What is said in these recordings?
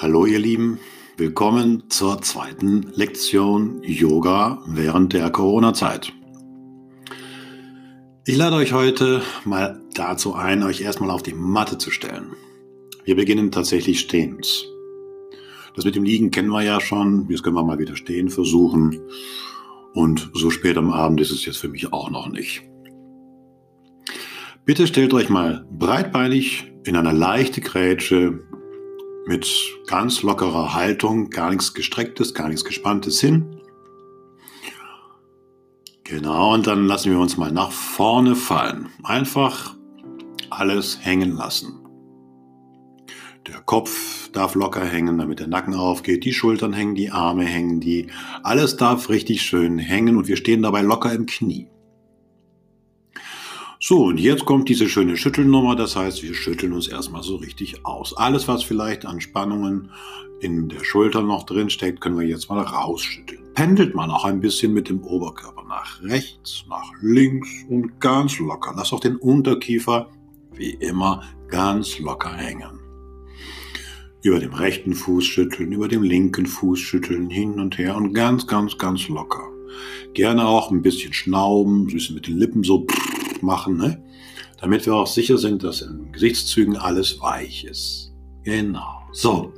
Hallo ihr Lieben, willkommen zur zweiten Lektion Yoga während der Corona-Zeit. Ich lade euch heute mal dazu ein, euch erstmal auf die Matte zu stellen. Wir beginnen tatsächlich stehend. Das mit dem Liegen kennen wir ja schon, jetzt können wir mal wieder stehen versuchen. Und so spät am Abend ist es jetzt für mich auch noch nicht. Bitte stellt euch mal breitbeinig in einer leichten Grätsche mit ganz lockerer Haltung, gar nichts gestrecktes, gar nichts gespanntes hin. Genau, und dann lassen wir uns mal nach vorne fallen. Einfach alles hängen lassen. Der Kopf darf locker hängen, damit der Nacken aufgeht, die Schultern hängen, die Arme hängen, die alles darf richtig schön hängen und wir stehen dabei locker im Knie. So, und jetzt kommt diese schöne Schüttelnummer. Das heißt, wir schütteln uns erstmal so richtig aus. Alles, was vielleicht an Spannungen in der Schulter noch drin steckt, können wir jetzt mal rausschütteln. Pendelt man auch ein bisschen mit dem Oberkörper nach rechts, nach links und ganz locker. Lass auch den Unterkiefer wie immer ganz locker hängen. Über dem rechten Fuß schütteln, über dem linken Fuß schütteln, hin und her und ganz, ganz, ganz locker. Gerne auch ein bisschen schnauben, bisschen mit den Lippen so machen, ne? damit wir auch sicher sind, dass in Gesichtszügen alles weich ist. Genau. So.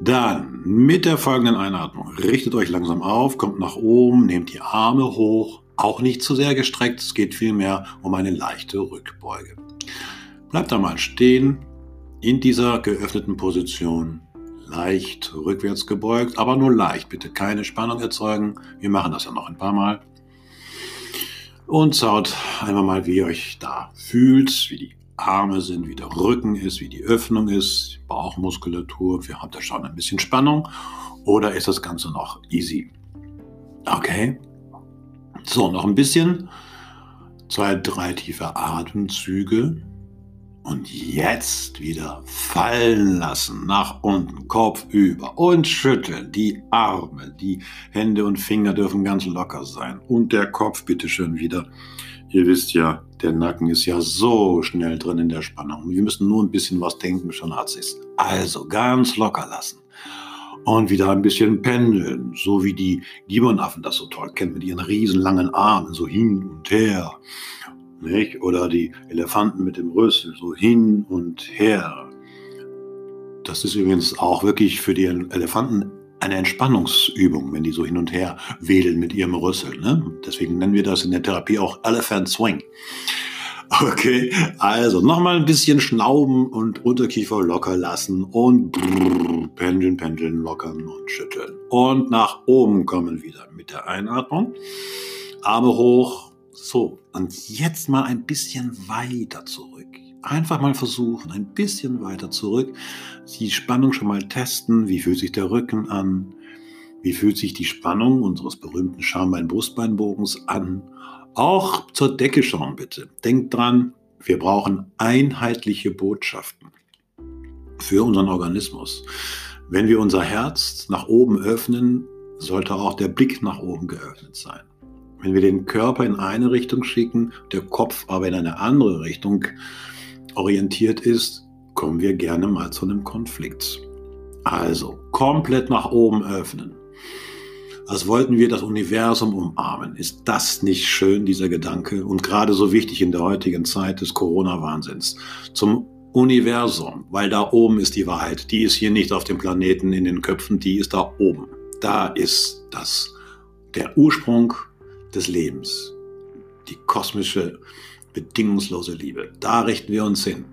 Dann mit der folgenden Einatmung. Richtet euch langsam auf, kommt nach oben, nehmt die Arme hoch. Auch nicht zu sehr gestreckt, es geht vielmehr um eine leichte Rückbeuge. Bleibt da mal stehen in dieser geöffneten Position. Leicht rückwärts gebeugt, aber nur leicht. Bitte keine Spannung erzeugen. Wir machen das ja noch ein paar Mal und schaut einmal mal, wie ihr euch da fühlt, wie die Arme sind, wie der Rücken ist, wie die Öffnung ist, Bauchmuskulatur. Wir haben da schon ein bisschen Spannung oder ist das Ganze noch easy? Okay. So, noch ein bisschen. Zwei, drei tiefe Atemzüge. Und jetzt wieder fallen lassen, nach unten, Kopf über und schütteln. Die Arme, die Hände und Finger dürfen ganz locker sein. Und der Kopf bitte schön wieder. Ihr wisst ja, der Nacken ist ja so schnell drin in der Spannung. Wir müssen nur ein bisschen was denken, schon hat sich's. Also ganz locker lassen. Und wieder ein bisschen pendeln, so wie die Gibbonaffen das so toll kennen, mit ihren riesenlangen Armen, so hin und her. Nicht? Oder die Elefanten mit dem Rüssel, so hin und her. Das ist übrigens auch wirklich für die Elefanten eine Entspannungsübung, wenn die so hin und her wedeln mit ihrem Rüssel. Ne? Deswegen nennen wir das in der Therapie auch Elephant Swing. Okay, also nochmal ein bisschen schnauben und Unterkiefer locker lassen und brrr, pendeln, pendeln, lockern und schütteln. Und nach oben kommen wieder mit der Einatmung. Arme hoch, so, und jetzt mal ein bisschen weiter zurück. Einfach mal versuchen, ein bisschen weiter zurück. Die Spannung schon mal testen. Wie fühlt sich der Rücken an? Wie fühlt sich die Spannung unseres berühmten Schambein-Brustbeinbogens an? Auch zur Decke schauen bitte. Denkt dran, wir brauchen einheitliche Botschaften für unseren Organismus. Wenn wir unser Herz nach oben öffnen, sollte auch der Blick nach oben geöffnet sein. Wenn wir den Körper in eine Richtung schicken, der Kopf aber in eine andere Richtung orientiert ist, kommen wir gerne mal zu einem Konflikt. Also komplett nach oben öffnen. Als wollten wir das Universum umarmen. Ist das nicht schön, dieser Gedanke? Und gerade so wichtig in der heutigen Zeit des Corona-Wahnsinns. Zum Universum, weil da oben ist die Wahrheit. Die ist hier nicht auf dem Planeten in den Köpfen, die ist da oben. Da ist das. Der Ursprung des Lebens, die kosmische, bedingungslose Liebe. Da richten wir uns hin.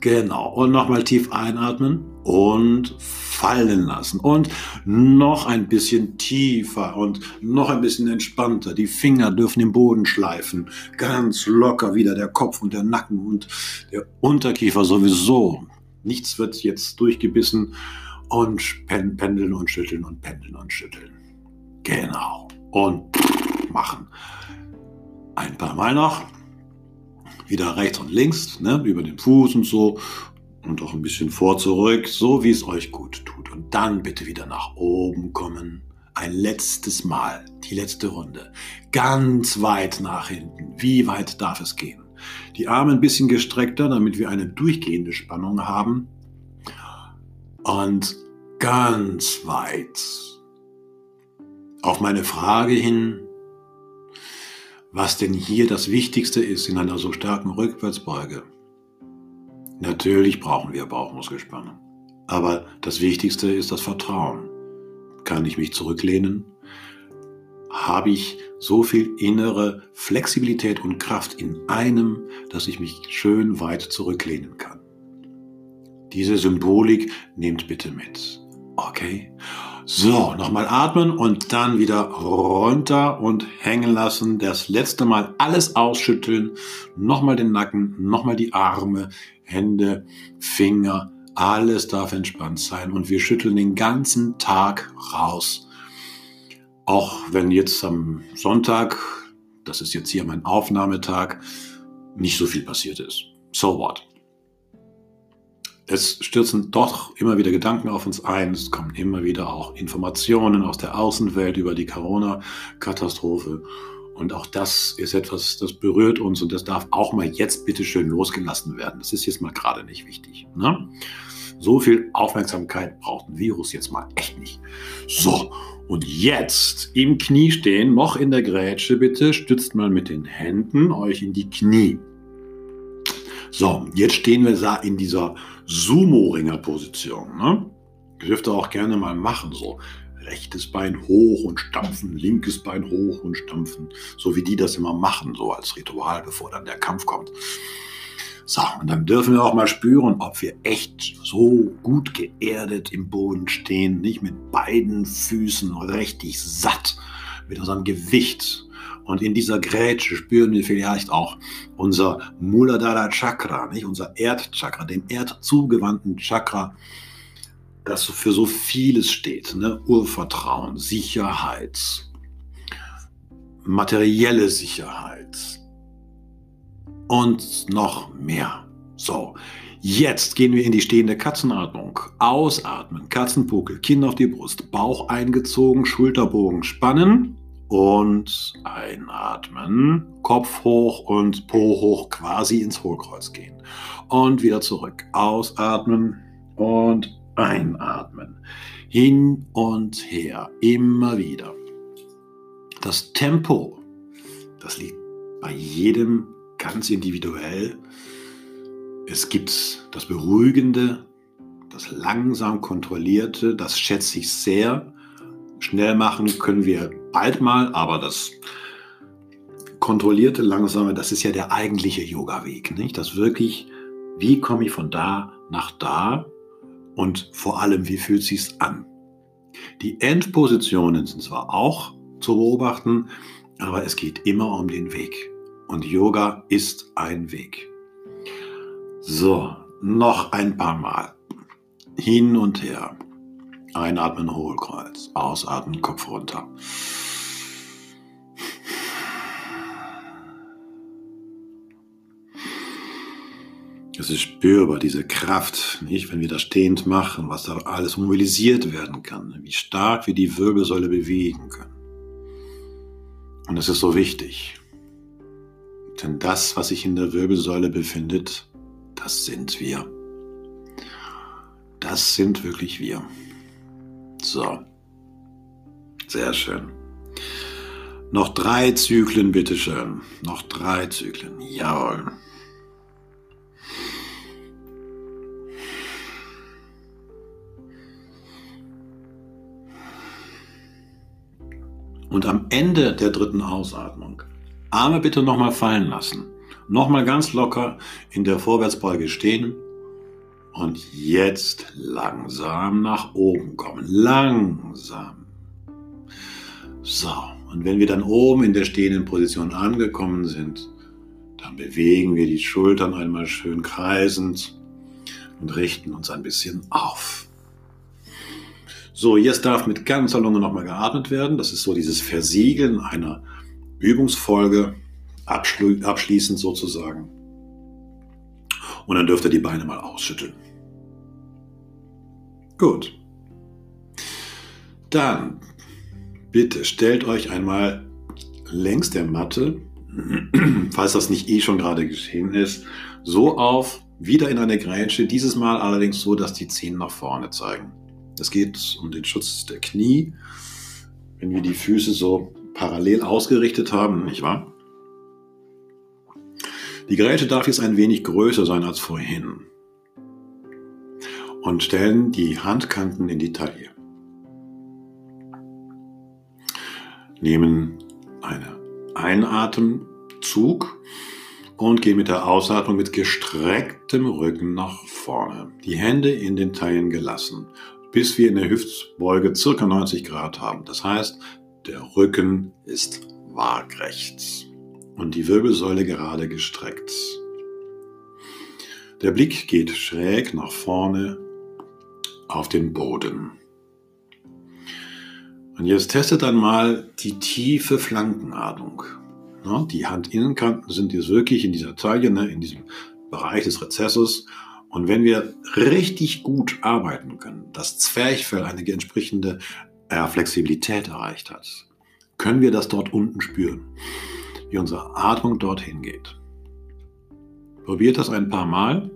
Genau. Und nochmal tief einatmen und fallen lassen. Und noch ein bisschen tiefer und noch ein bisschen entspannter. Die Finger dürfen den Boden schleifen. Ganz locker wieder der Kopf und der Nacken und der Unterkiefer sowieso. Nichts wird jetzt durchgebissen und pendeln und schütteln und pendeln und schütteln. Genau. Und machen. Ein paar Mal noch. Wieder rechts und links, ne, über den Fuß und so. Und auch ein bisschen vor, zurück, so wie es euch gut tut. Und dann bitte wieder nach oben kommen. Ein letztes Mal, die letzte Runde. Ganz weit nach hinten. Wie weit darf es gehen? Die Arme ein bisschen gestreckter, damit wir eine durchgehende Spannung haben. Und ganz weit. Auf meine Frage hin, was denn hier das Wichtigste ist in einer so starken Rückwärtsbeuge. Natürlich brauchen wir Bauchmuskelspannung. Aber das Wichtigste ist das Vertrauen. Kann ich mich zurücklehnen? Habe ich so viel innere Flexibilität und Kraft in einem, dass ich mich schön weit zurücklehnen kann? Diese Symbolik nehmt bitte mit. Okay? So, nochmal atmen und dann wieder runter und hängen lassen. Das letzte Mal alles ausschütteln. Nochmal den Nacken, nochmal die Arme, Hände, Finger. Alles darf entspannt sein und wir schütteln den ganzen Tag raus. Auch wenn jetzt am Sonntag, das ist jetzt hier mein Aufnahmetag, nicht so viel passiert ist. So what? Es stürzen doch immer wieder Gedanken auf uns ein. Es kommen immer wieder auch Informationen aus der Außenwelt über die Corona-Katastrophe. Und auch das ist etwas, das berührt uns und das darf auch mal jetzt bitte schön losgelassen werden. Das ist jetzt mal gerade nicht wichtig. Ne? So viel Aufmerksamkeit braucht ein Virus jetzt mal echt nicht. So, und jetzt im Knie stehen, noch in der Grätsche bitte, stützt mal mit den Händen euch in die Knie. So, jetzt stehen wir da in dieser Sumo-Ringer-Position. Ne? Dürft ihr auch gerne mal machen, so rechtes Bein hoch und stampfen, linkes Bein hoch und stampfen, so wie die das immer machen, so als Ritual, bevor dann der Kampf kommt. So, und dann dürfen wir auch mal spüren, ob wir echt so gut geerdet im Boden stehen, nicht mit beiden Füßen richtig satt, mit unserem Gewicht und in dieser Grätsche spüren wir vielleicht auch unser Muladhara Chakra, nicht? unser Erdchakra, dem erdzugewandten Chakra, das für so vieles steht. Ne? Urvertrauen, Sicherheit, materielle Sicherheit und noch mehr. So, jetzt gehen wir in die stehende Katzenatmung. Ausatmen, Katzenpuckel, Kinn auf die Brust, Bauch eingezogen, Schulterbogen spannen und einatmen, Kopf hoch und Po hoch quasi ins Hohlkreuz gehen. Und wieder zurück. Ausatmen und einatmen. Hin und her, immer wieder. Das Tempo, das liegt bei jedem ganz individuell. Es gibt das Beruhigende, das langsam kontrollierte, das schätze ich sehr. Schnell machen können wir bald mal, aber das kontrollierte, langsame, das ist ja der eigentliche Yoga-Weg. Nicht? Das wirklich, wie komme ich von da nach da und vor allem, wie fühlt sich's an? Die Endpositionen sind zwar auch zu beobachten, aber es geht immer um den Weg. Und Yoga ist ein Weg. So, noch ein paar Mal. Hin und her. Einatmen, Hohlkreuz. Ausatmen, Kopf runter. Es ist spürbar, diese Kraft, nicht? Wenn wir das stehend machen, was da alles mobilisiert werden kann, wie stark wir die Wirbelsäule bewegen können. Und es ist so wichtig. Denn das, was sich in der Wirbelsäule befindet, das sind wir. Das sind wirklich wir. So. Sehr schön. Noch drei Zyklen, bitteschön. Noch drei Zyklen. Jawohl. Und am Ende der dritten Ausatmung Arme bitte nochmal fallen lassen. Nochmal ganz locker in der Vorwärtsbeuge stehen und jetzt langsam nach oben kommen. Langsam. So, und wenn wir dann oben in der stehenden Position angekommen sind, dann bewegen wir die Schultern einmal schön kreisend und richten uns ein bisschen auf. So, jetzt darf mit ganzer Lunge nochmal geatmet werden. Das ist so dieses Versiegeln einer Übungsfolge, abschließend sozusagen. Und dann dürft ihr die Beine mal ausschütteln. Gut. Dann bitte stellt euch einmal längs der Matte, falls das nicht eh schon gerade geschehen ist, so auf, wieder in eine Grätsche, dieses Mal allerdings so, dass die Zehen nach vorne zeigen. Es geht um den Schutz der Knie, wenn wir die Füße so parallel ausgerichtet haben, nicht wahr? Die Geräte darf jetzt ein wenig größer sein als vorhin und stellen die Handkanten in die Taille. Nehmen einen Einatemzug und gehen mit der Ausatmung mit gestrecktem Rücken nach vorne. Die Hände in den Taillen gelassen, bis wir in der Hüftbeuge circa 90 Grad haben. Das heißt, der Rücken ist waagrecht und die Wirbelsäule gerade gestreckt. Der Blick geht schräg nach vorne auf den Boden. Und jetzt testet dann mal die tiefe Flankenatmung. Die Handinnenkanten sind jetzt wirklich in dieser Taille, ne, in diesem Bereich des Rezesses. Und wenn wir richtig gut arbeiten können, das Zwerchfell eine entsprechende äh, Flexibilität erreicht hat, können wir das dort unten spüren, wie unsere Atmung dorthin geht. Probiert das ein paar Mal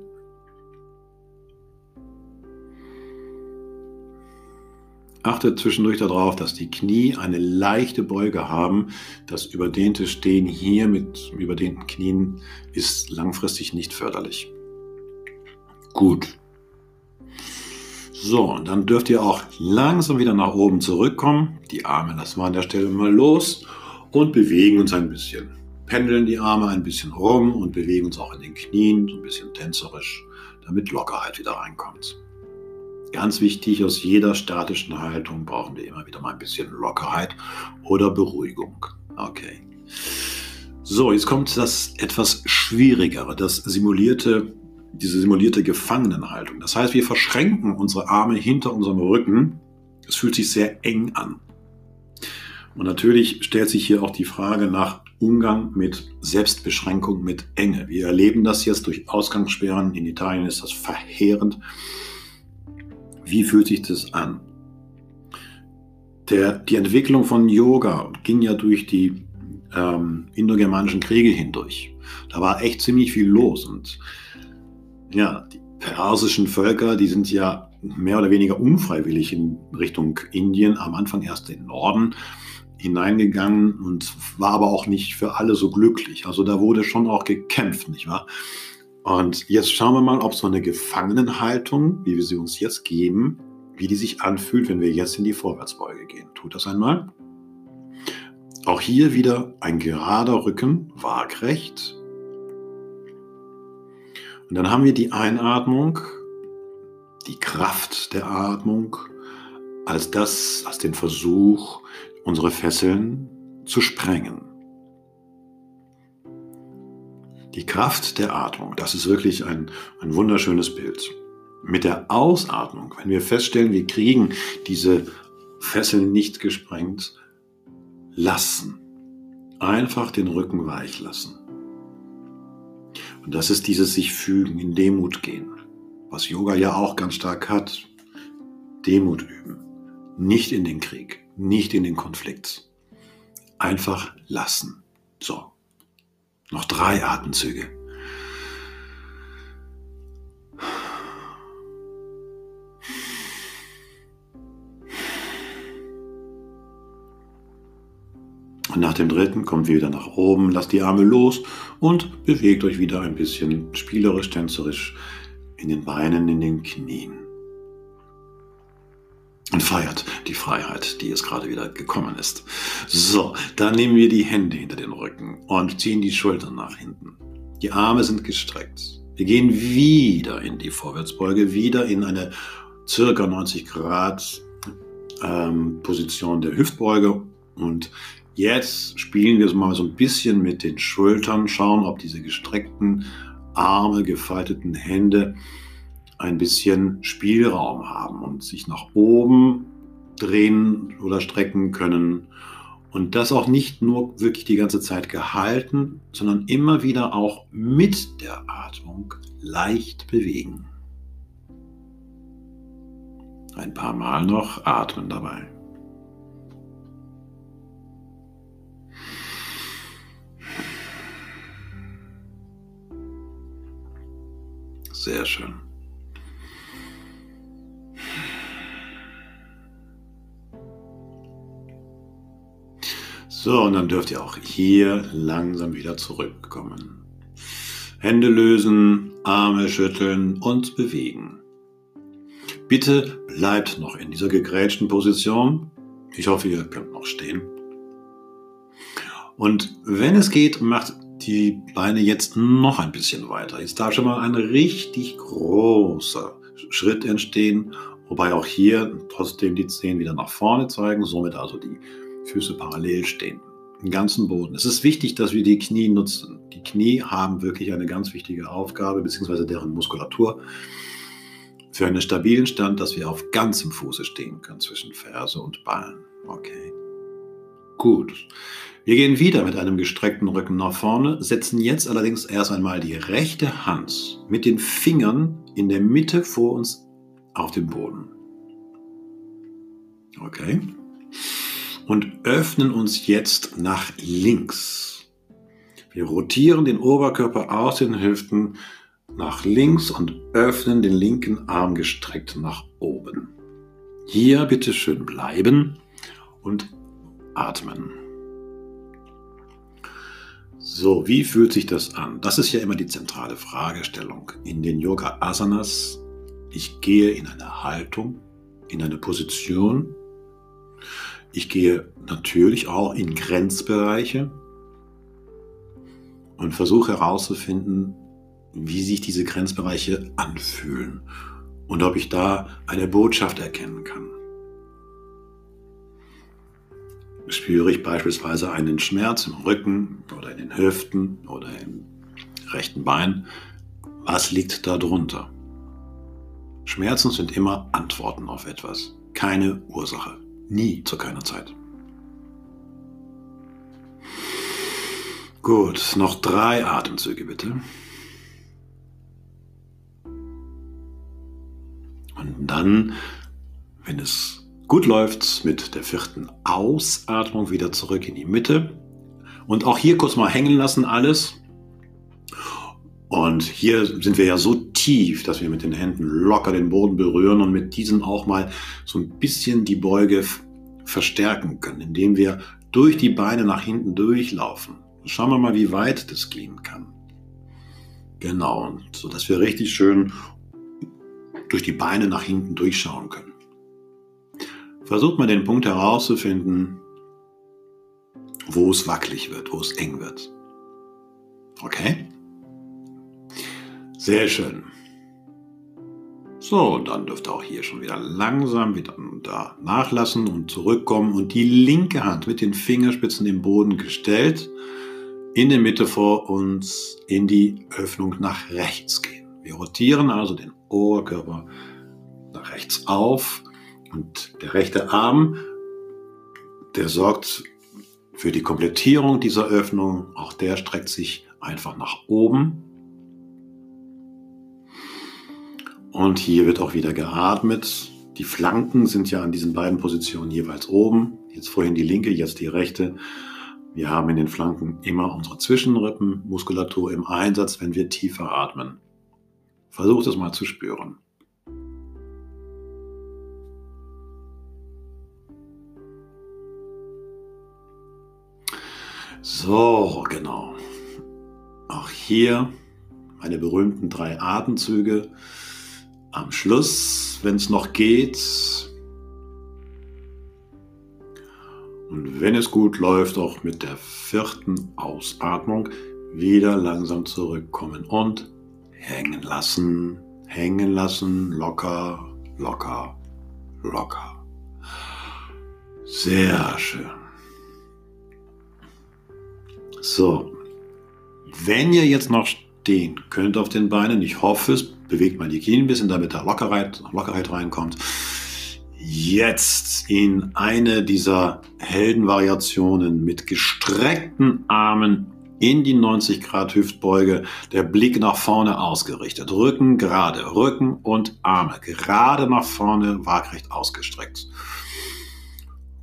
Achtet zwischendurch darauf, dass die Knie eine leichte Beuge haben. Das überdehnte Stehen hier mit überdehnten Knien ist langfristig nicht förderlich. Gut. So, und dann dürft ihr auch langsam wieder nach oben zurückkommen. Die Arme lassen wir an der Stelle mal los und bewegen uns ein bisschen. Pendeln die Arme ein bisschen rum und bewegen uns auch in den Knien, so ein bisschen tänzerisch, damit Lockerheit wieder reinkommt. Ganz wichtig, aus jeder statischen Haltung brauchen wir immer wieder mal ein bisschen Lockerheit oder Beruhigung. Okay. So, jetzt kommt das etwas Schwierigere, das simulierte, diese simulierte Gefangenenhaltung. Das heißt, wir verschränken unsere Arme hinter unserem Rücken. Es fühlt sich sehr eng an. Und natürlich stellt sich hier auch die Frage nach Umgang mit Selbstbeschränkung, mit Enge. Wir erleben das jetzt durch Ausgangssperren. In Italien ist das verheerend. Wie fühlt sich das an? Der, die Entwicklung von Yoga ging ja durch die ähm, indogermanischen Kriege hindurch. Da war echt ziemlich viel los. Und ja, die persischen Völker, die sind ja mehr oder weniger unfreiwillig in Richtung Indien, am Anfang erst den Norden hineingegangen und war aber auch nicht für alle so glücklich. Also da wurde schon auch gekämpft, nicht wahr? Und jetzt schauen wir mal, ob so eine Gefangenenhaltung, wie wir sie uns jetzt geben, wie die sich anfühlt, wenn wir jetzt in die Vorwärtsbeuge gehen. Tut das einmal. Auch hier wieder ein gerader Rücken, waagrecht. Und dann haben wir die Einatmung, die Kraft der Atmung, als das, als den Versuch, unsere Fesseln zu sprengen. Die Kraft der Atmung, das ist wirklich ein, ein wunderschönes Bild. Mit der Ausatmung, wenn wir feststellen, wir kriegen diese Fesseln nicht gesprengt, lassen. Einfach den Rücken weich lassen. Und das ist dieses sich fügen, in Demut gehen, was Yoga ja auch ganz stark hat. Demut üben. Nicht in den Krieg, nicht in den Konflikt. Einfach lassen. So, noch drei Atemzüge. Und nach dem dritten kommt wieder nach oben, lasst die Arme los und bewegt euch wieder ein bisschen spielerisch, tänzerisch in den Beinen, in den Knien und feiert die Freiheit, die jetzt gerade wieder gekommen ist. So, dann nehmen wir die Hände hinter den Rücken und ziehen die Schultern nach hinten. Die Arme sind gestreckt. Wir gehen wieder in die Vorwärtsbeuge, wieder in eine circa 90 Grad ähm, Position der Hüftbeuge und jetzt spielen wir mal so ein bisschen mit den Schultern, schauen, ob diese gestreckten Arme, gefalteten Hände ein bisschen Spielraum haben und sich nach oben drehen oder strecken können. Und das auch nicht nur wirklich die ganze Zeit gehalten, sondern immer wieder auch mit der Atmung leicht bewegen. Ein paar Mal noch atmen dabei. Sehr schön. So, und dann dürft ihr auch hier langsam wieder zurückkommen. Hände lösen, Arme schütteln und bewegen. Bitte bleibt noch in dieser gegrätschten Position. Ich hoffe, ihr könnt noch stehen. Und wenn es geht, macht die Beine jetzt noch ein bisschen weiter. Jetzt darf schon mal ein richtig großer Schritt entstehen, wobei auch hier trotzdem die Zehen wieder nach vorne zeigen, somit also die Füße parallel stehen, im ganzen Boden. Es ist wichtig, dass wir die Knie nutzen. Die Knie haben wirklich eine ganz wichtige Aufgabe, beziehungsweise deren Muskulatur für einen stabilen Stand, dass wir auf ganzem Fuße stehen können zwischen Ferse und Ballen. Okay. Gut. Wir gehen wieder mit einem gestreckten Rücken nach vorne, setzen jetzt allerdings erst einmal die rechte Hand mit den Fingern in der Mitte vor uns auf den Boden. Okay. Und öffnen uns jetzt nach links. Wir rotieren den Oberkörper aus den Hüften nach links und öffnen den linken Arm gestreckt nach oben. Hier bitte schön bleiben und atmen. So, wie fühlt sich das an? Das ist ja immer die zentrale Fragestellung. In den Yoga Asanas, ich gehe in eine Haltung, in eine Position. Ich gehe natürlich auch in Grenzbereiche und versuche herauszufinden, wie sich diese Grenzbereiche anfühlen und ob ich da eine Botschaft erkennen kann. spüre ich beispielsweise einen Schmerz im Rücken oder in den Hüften oder im rechten Bein, was liegt darunter? Schmerzen sind immer Antworten auf etwas, keine Ursache, nie zu keiner Zeit. Gut, noch drei Atemzüge bitte. Und dann, wenn es Gut läuft's mit der vierten Ausatmung wieder zurück in die Mitte. Und auch hier kurz mal hängen lassen alles. Und hier sind wir ja so tief, dass wir mit den Händen locker den Boden berühren und mit diesen auch mal so ein bisschen die Beuge verstärken können, indem wir durch die Beine nach hinten durchlaufen. Schauen wir mal, wie weit das gehen kann. Genau, so dass wir richtig schön durch die Beine nach hinten durchschauen können. Versucht mal den Punkt herauszufinden, wo es wackelig wird, wo es eng wird. Okay? Sehr schön. So, dann dürft ihr auch hier schon wieder langsam wieder da nachlassen und zurückkommen und die linke Hand mit den Fingerspitzen im Boden gestellt, in der Mitte vor uns in die Öffnung nach rechts gehen. Wir rotieren also den Oberkörper nach rechts auf und der rechte Arm, der sorgt für die Komplettierung dieser Öffnung. Auch der streckt sich einfach nach oben. Und hier wird auch wieder geatmet. Die Flanken sind ja an diesen beiden Positionen jeweils oben. Jetzt vorhin die linke, jetzt die rechte. Wir haben in den Flanken immer unsere Zwischenrippenmuskulatur im Einsatz, wenn wir tiefer atmen. Versucht es mal zu spüren. So, genau. Auch hier meine berühmten drei Atemzüge. Am Schluss, wenn es noch geht. Und wenn es gut läuft, auch mit der vierten Ausatmung wieder langsam zurückkommen und hängen lassen, hängen lassen, locker, locker, locker. Sehr schön. So, wenn ihr jetzt noch stehen könnt auf den Beinen, ich hoffe es, bewegt mal die Knie ein bisschen, damit da Lockerheit, Lockerheit reinkommt. Jetzt in eine dieser Heldenvariationen mit gestreckten Armen in die 90 Grad Hüftbeuge, der Blick nach vorne ausgerichtet, Rücken gerade, Rücken und Arme gerade nach vorne, waagrecht ausgestreckt.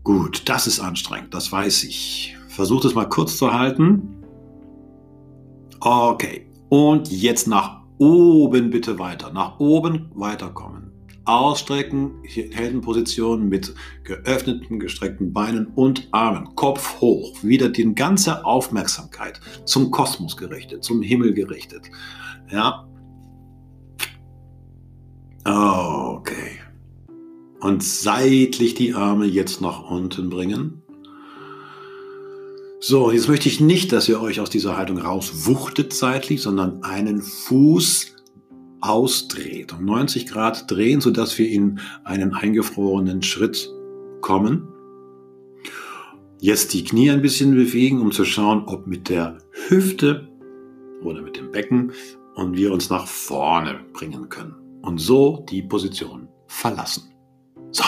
Gut, das ist anstrengend, das weiß ich. Versucht es mal kurz zu halten. Okay. Und jetzt nach oben bitte weiter. Nach oben weiterkommen. ausstrecken, Heldenposition mit geöffneten, gestreckten Beinen und Armen, Kopf hoch, wieder die ganze Aufmerksamkeit zum Kosmos gerichtet, zum Himmel gerichtet. Ja. Okay. Und seitlich die Arme jetzt nach unten bringen. So, jetzt möchte ich nicht, dass ihr euch aus dieser Haltung rauswuchtet seitlich, sondern einen Fuß ausdreht, um 90 Grad drehen, sodass wir in einen eingefrorenen Schritt kommen. Jetzt die Knie ein bisschen bewegen, um zu schauen, ob mit der Hüfte oder mit dem Becken und wir uns nach vorne bringen können. Und so die Position verlassen. So.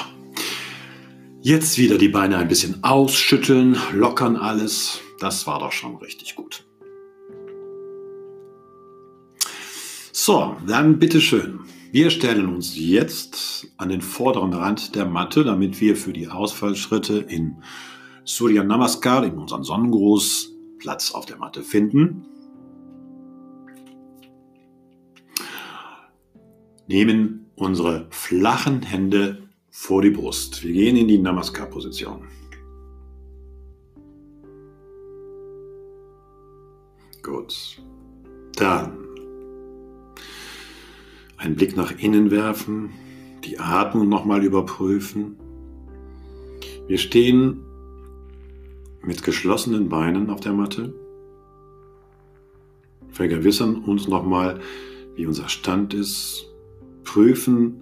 Jetzt wieder die Beine ein bisschen ausschütteln, lockern alles. Das war doch schon richtig gut. So, dann bitteschön. Wir stellen uns jetzt an den vorderen Rand der Matte, damit wir für die Ausfallschritte in Surya Namaskar, in unseren Sonnengruß, Platz auf der Matte finden. Nehmen unsere flachen Hände vor die Brust. Wir gehen in die Namaskar-Position. Gut. Dann einen Blick nach innen werfen, die Atmung nochmal überprüfen. Wir stehen mit geschlossenen Beinen auf der Matte, vergewissern uns nochmal, wie unser Stand ist, prüfen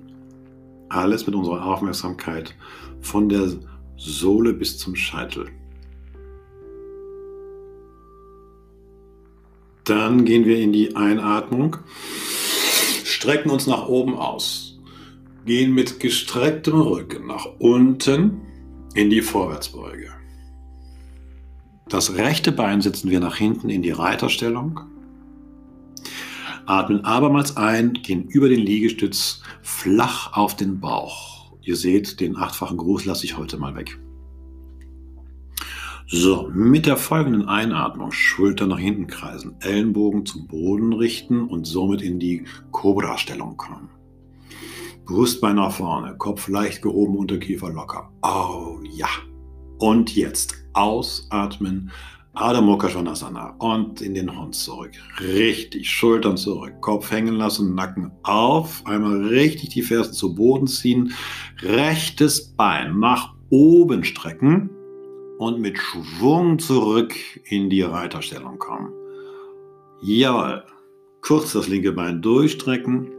alles mit unserer Aufmerksamkeit von der Sohle bis zum Scheitel. Dann gehen wir in die Einatmung strecken uns nach oben aus, gehen mit gestrecktem Rücken nach unten in die Vorwärtsbeuge. Das rechte Bein setzen wir nach hinten in die Reiterstellung. Atmen abermals ein, gehen über den Liegestütz flach auf den Bauch. Ihr seht, den achtfachen Gruß lasse ich heute mal weg. So, mit der folgenden Einatmung Schulter nach hinten kreisen, Ellenbogen zum Boden richten und somit in die Cobra-Stellung kommen. Brustbein nach vorne, Kopf leicht gehoben, Unterkiefer locker. Oh ja. Und jetzt ausatmen, Adho Mukha und in den Hund zurück. Richtig, Schultern zurück, Kopf hängen lassen, Nacken auf. Einmal richtig die Fersen zu Boden ziehen, rechtes Bein nach oben strecken und mit Schwung zurück in die Reiterstellung kommen. Jawohl. Kurz das linke Bein durchstrecken.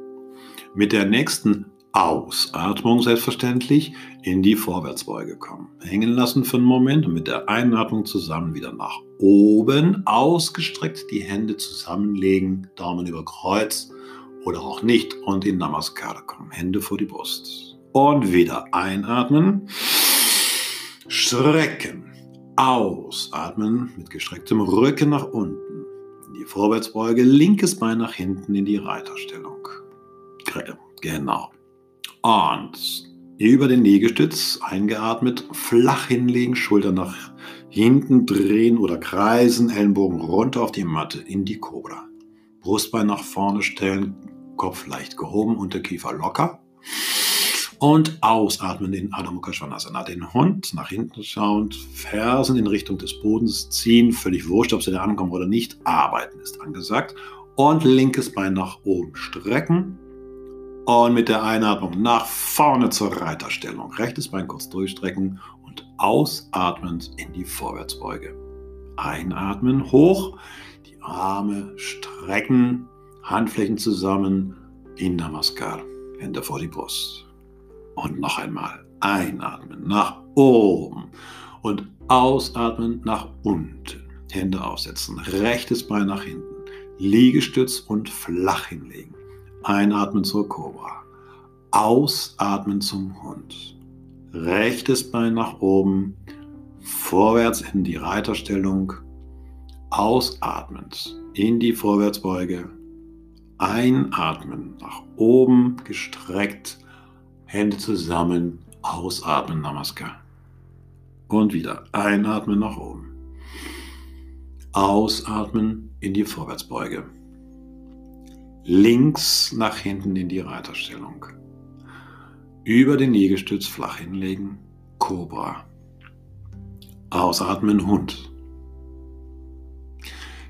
Mit der nächsten Ausatmung selbstverständlich in die Vorwärtsbeuge kommen. Hängen lassen für einen Moment und mit der Einatmung zusammen wieder nach oben ausgestreckt die Hände zusammenlegen, Daumen über Kreuz oder auch nicht und in Namaskar kommen. Hände vor die Brust. Und wieder einatmen, strecken, Ausatmen mit gestrecktem Rücken nach unten. In die Vorwärtsbeuge, linkes Bein nach hinten in die Reiterstellung. Genau. Und über den Liegestütz eingeatmet, flach hinlegen, Schulter nach hinten drehen oder kreisen, Ellenbogen runter auf die Matte in die Cobra. Brustbein nach vorne stellen, Kopf leicht gehoben, Unterkiefer locker und ausatmen in Adho Mukha Svanasana. Den Hund nach hinten schauend, Fersen in Richtung des Bodens ziehen, völlig wurscht, ob sie da ankommen oder nicht. Arbeiten ist angesagt. Und linkes Bein nach oben strecken. Und mit der Einatmung nach vorne zur Reiterstellung. Rechtes Bein kurz durchstrecken und ausatmend in die Vorwärtsbeuge. Einatmen, hoch, die Arme strecken, Handflächen zusammen in Namaskar. Hände vor die Brust. Und noch einmal einatmen nach oben und ausatmen nach unten. Hände aufsetzen, rechtes Bein nach hinten, Liegestütz und flach hinlegen. Einatmen zur Cobra. Ausatmen zum Hund. Rechtes Bein nach oben, vorwärts in die Reiterstellung. Ausatmend in die Vorwärtsbeuge. Einatmen nach oben gestreckt Hände zusammen, ausatmen, Namaskar. Und wieder einatmen nach oben. Ausatmen in die Vorwärtsbeuge. Links nach hinten in die Reiterstellung. über den Liegestütz flach hinlegen, Cobra. Ausatmen, Hund.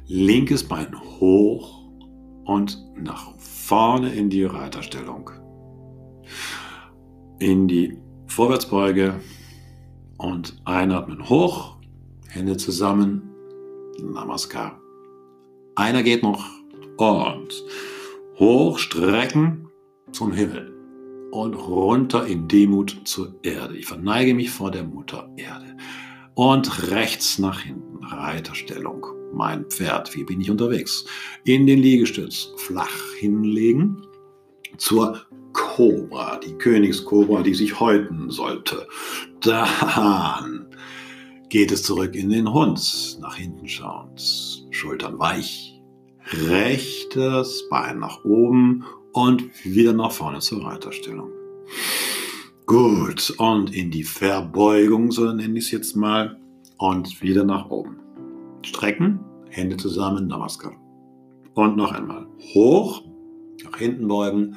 Linkes Bein hoch und nach vorne in die Reiterstellung. In die Vorwärtsbeuge und einatmen hoch, Hände zusammen, Namaskar. Einer geht noch und hoch strecken zum Himmel und runter in Demut zur Erde. Ich verneige mich vor der Mutter Erde. Und rechts nach hinten, Reiterstellung. Mein Pferd, wie bin ich unterwegs? In den Liegestütz, flach hinlegen zur Kobra, die Königskobra, die sich häuten sollte. Dann geht es zurück in den Hund, nach hinten schauend, Schultern weich, rechtes Bein nach oben und wieder nach vorne zur Reiterstellung. Gut, und in die Verbeugung, so nenne ich es jetzt mal, und wieder nach oben. Strecken, Hände zusammen, Namaskar. Und noch einmal hoch, nach hinten beugen,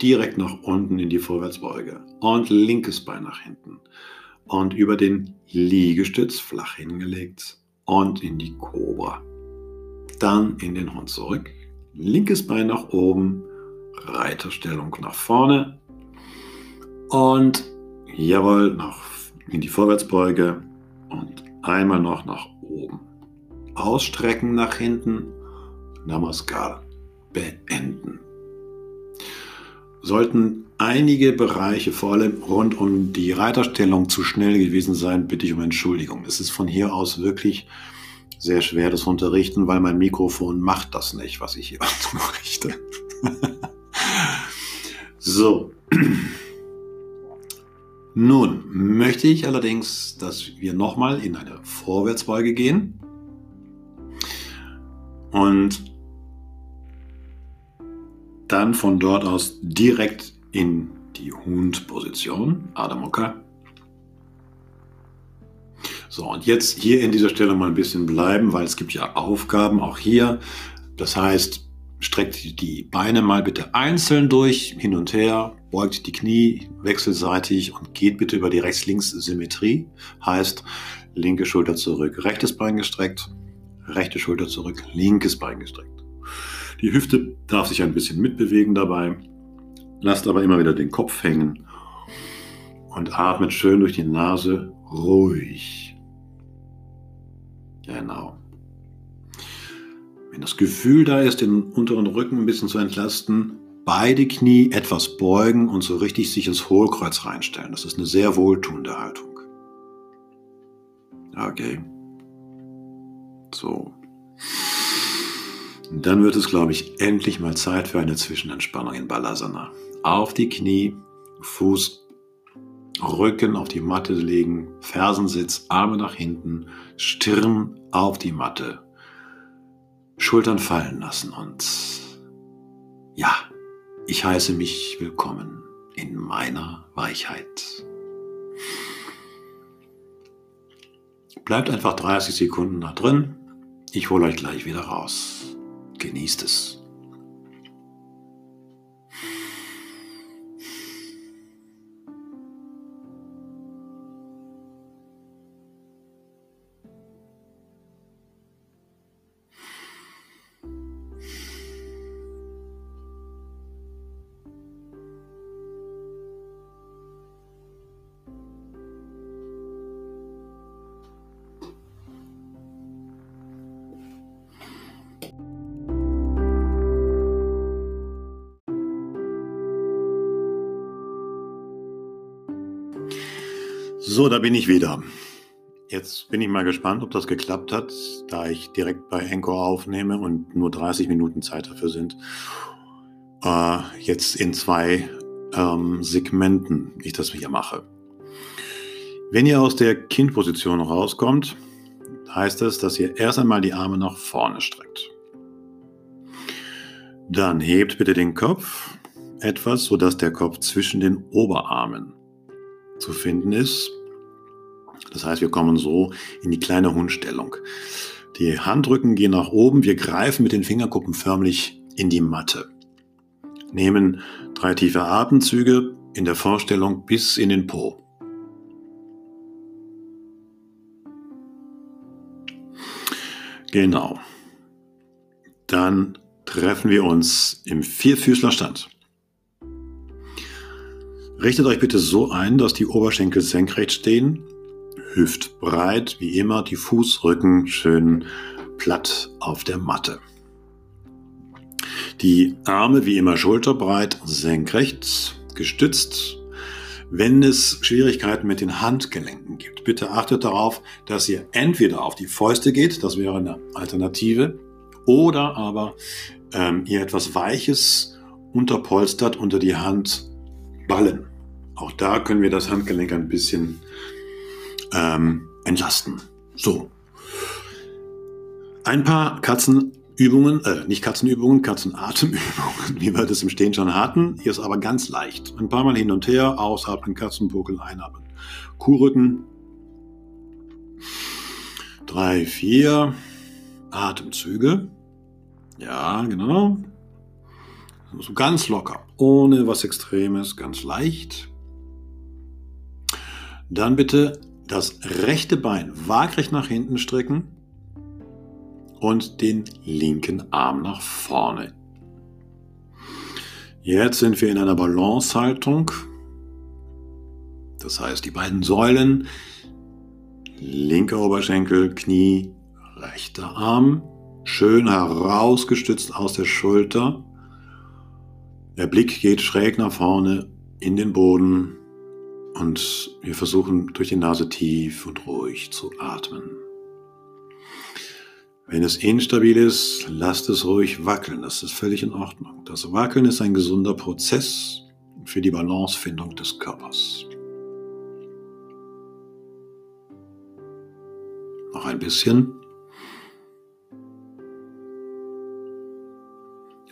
direkt nach unten in die Vorwärtsbeuge und linkes Bein nach hinten und über den Liegestütz flach hingelegt und in die Kobra. Dann in den Hund zurück, linkes Bein nach oben, Reiterstellung nach vorne und jawohl, nach, in die Vorwärtsbeuge und einmal noch nach oben. Ausstrecken nach hinten, Namaskar, beenden. Sollten einige Bereiche, vor allem rund um die Reiterstellung, zu schnell gewesen sein, bitte ich um Entschuldigung. Es ist von hier aus wirklich sehr schwer, das Unterrichten, weil mein Mikrofon macht das nicht, was ich hier unterrichte. so. Nun möchte ich allerdings, dass wir nochmal in eine Vorwärtsbeuge gehen und dann von dort aus direkt in die Hundposition, Adamoka. So, und jetzt hier in dieser Stelle mal ein bisschen bleiben, weil es gibt ja Aufgaben auch hier. Das heißt, streckt die Beine mal bitte einzeln durch, hin und her, beugt die Knie wechselseitig und geht bitte über die Rechts-Links-Symmetrie. Heißt, linke Schulter zurück, rechtes Bein gestreckt, rechte Schulter zurück, linkes Bein gestreckt. Die Hüfte darf sich ein bisschen mitbewegen dabei. Lasst aber immer wieder den Kopf hängen und atmet schön durch die Nase ruhig. Genau. Wenn das Gefühl da ist, den unteren Rücken ein bisschen zu entlasten, beide Knie etwas beugen und so richtig sich ins Hohlkreuz reinstellen. Das ist eine sehr wohltuende Haltung. Okay. So. Dann wird es, glaube ich, endlich mal Zeit für eine Zwischenentspannung in Balasana. Auf die Knie, Fuß, Rücken auf die Matte legen, Fersensitz, Arme nach hinten, Stirn auf die Matte, Schultern fallen lassen und ja, ich heiße mich willkommen in meiner Weichheit. Bleibt einfach 30 Sekunden da drin. Ich hole euch gleich wieder raus. Genießt es. So, da bin ich wieder. Jetzt bin ich mal gespannt, ob das geklappt hat, da ich direkt bei Encore aufnehme und nur 30 Minuten Zeit dafür sind. Äh, jetzt in zwei ähm, Segmenten ich das hier mache. Wenn ihr aus der Kindposition rauskommt, heißt es, dass ihr erst einmal die Arme nach vorne streckt. Dann hebt bitte den Kopf etwas, sodass der Kopf zwischen den Oberarmen zu finden ist das heißt, wir kommen so in die kleine Hundstellung. Die Handrücken gehen nach oben, wir greifen mit den Fingerkuppen förmlich in die Matte. Nehmen drei tiefe Atemzüge in der Vorstellung bis in den Po. Genau. Dann treffen wir uns im Vierfüßlerstand. Richtet euch bitte so ein, dass die Oberschenkel senkrecht stehen, hüftbreit wie immer, die Fußrücken schön platt auf der Matte. Die Arme wie immer schulterbreit, senkrecht, gestützt. Wenn es Schwierigkeiten mit den Handgelenken gibt, bitte achtet darauf, dass ihr entweder auf die Fäuste geht, das wäre eine Alternative, oder aber ähm, ihr etwas Weiches unterpolstert unter die Handballen. Auch da können wir das Handgelenk ein bisschen ähm, entlasten. So. Ein paar Katzenübungen, äh, nicht Katzenübungen, Katzenatemübungen, wie wir das im Stehen schon hatten. Hier ist aber ganz leicht. Ein paar Mal hin und her, ausatmen, Katzenbuckel, einatmen. Kuhrücken. Drei, vier Atemzüge. Ja, genau. So ganz locker, ohne was Extremes, ganz leicht. Dann bitte das rechte Bein waagrecht nach hinten strecken und den linken Arm nach vorne. Jetzt sind wir in einer Balancehaltung. Das heißt, die beiden Säulen, linker Oberschenkel, Knie, rechter Arm, schön herausgestützt aus der Schulter. Der Blick geht schräg nach vorne in den Boden und wir versuchen durch die Nase tief und ruhig zu atmen. Wenn es instabil ist, lasst es ruhig wackeln. Das ist völlig in Ordnung. Das Wackeln ist ein gesunder Prozess für die Balancefindung des Körpers. Noch ein bisschen.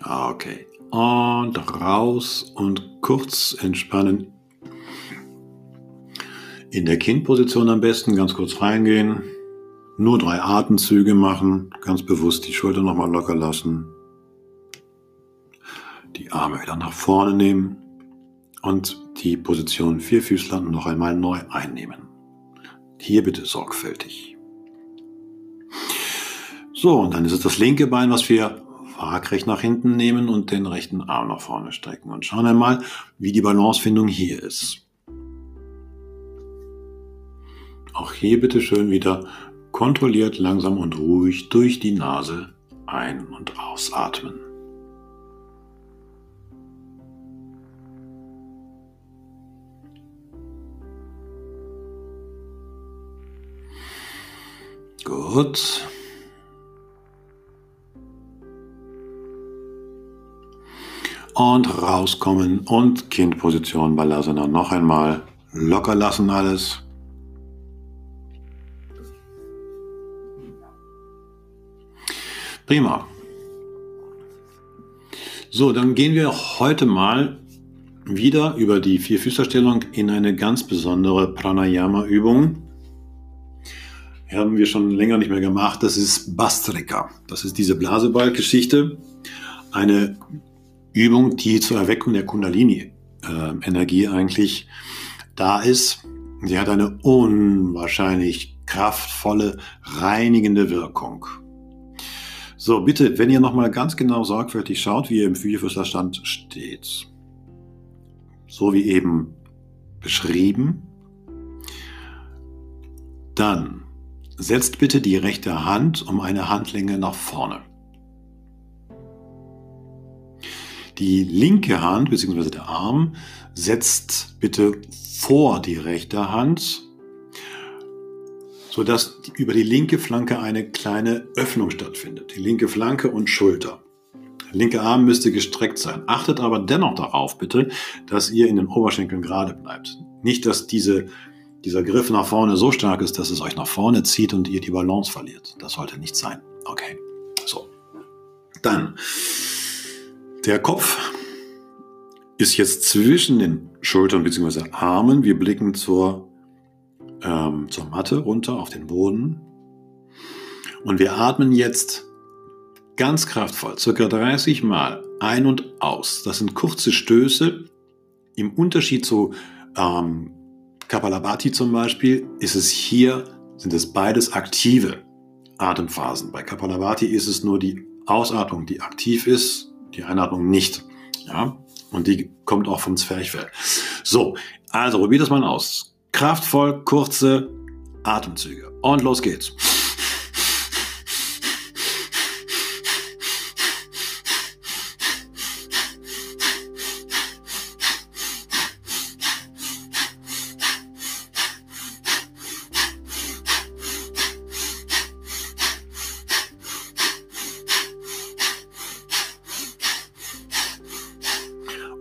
Okay. Und raus und kurz entspannen. In der Kindposition am besten ganz kurz reingehen. Nur drei Atemzüge machen. Ganz bewusst die Schulter nochmal locker lassen. Die Arme wieder nach vorne nehmen. Und die Position Vierfüßler noch einmal neu einnehmen. Hier bitte sorgfältig. So, und dann ist es das linke Bein, was wir waagrecht nach hinten nehmen und den rechten Arm nach vorne strecken. Und schauen einmal, wie die Balancefindung hier ist. Auch hier bitte schön wieder kontrolliert, langsam und ruhig durch die Nase ein- und ausatmen. Gut. Und rauskommen und Kindposition Balasana noch einmal. Locker lassen alles. Prima. So, dann gehen wir heute mal wieder über die Vierfüßlerstellung in eine ganz besondere Pranayama-Übung. Haben wir schon länger nicht mehr gemacht. Das ist Bastrika. Das ist diese Blasebalg-Geschichte. Eine Übung, die zur Erweckung der Kundalini-Energie eigentlich da ist. Sie hat eine unwahrscheinlich kraftvolle, reinigende Wirkung. So, bitte, wenn ihr nochmal ganz genau sorgfältig schaut, wie ihr im Vierfüßlerstand steht. So wie eben beschrieben. Dann setzt bitte die rechte Hand um eine Handlänge nach vorne. Die linke Hand bzw. der Arm setzt bitte vor die rechte Hand, sodass über die linke Flanke eine kleine Öffnung stattfindet. Die linke Flanke und Schulter. Der linke Arm müsste gestreckt sein. Achtet aber dennoch darauf bitte, dass ihr in den Oberschenkeln gerade bleibt. Nicht, dass diese, dieser Griff nach vorne so stark ist, dass es euch nach vorne zieht und ihr die Balance verliert. Das sollte nicht sein. Okay, so. Dann der Kopf ist jetzt zwischen den Schultern bzw. Armen. Wir blicken zur, ähm, zur Matte runter auf den Boden. Und wir atmen jetzt ganz kraftvoll, circa 30 Mal ein und aus. Das sind kurze Stöße Im Unterschied zu ähm, Kapalabhati zum Beispiel ist es hier, sind es beides aktive Atemphasen. Bei Kapalabhati ist es nur die Ausatmung, die aktiv ist, die Einatmung nicht. Ja? Und die kommt auch vom Zwerchfell. So, also probiert das mal aus. Kraftvoll, kurze Atemzüge. Und los geht's.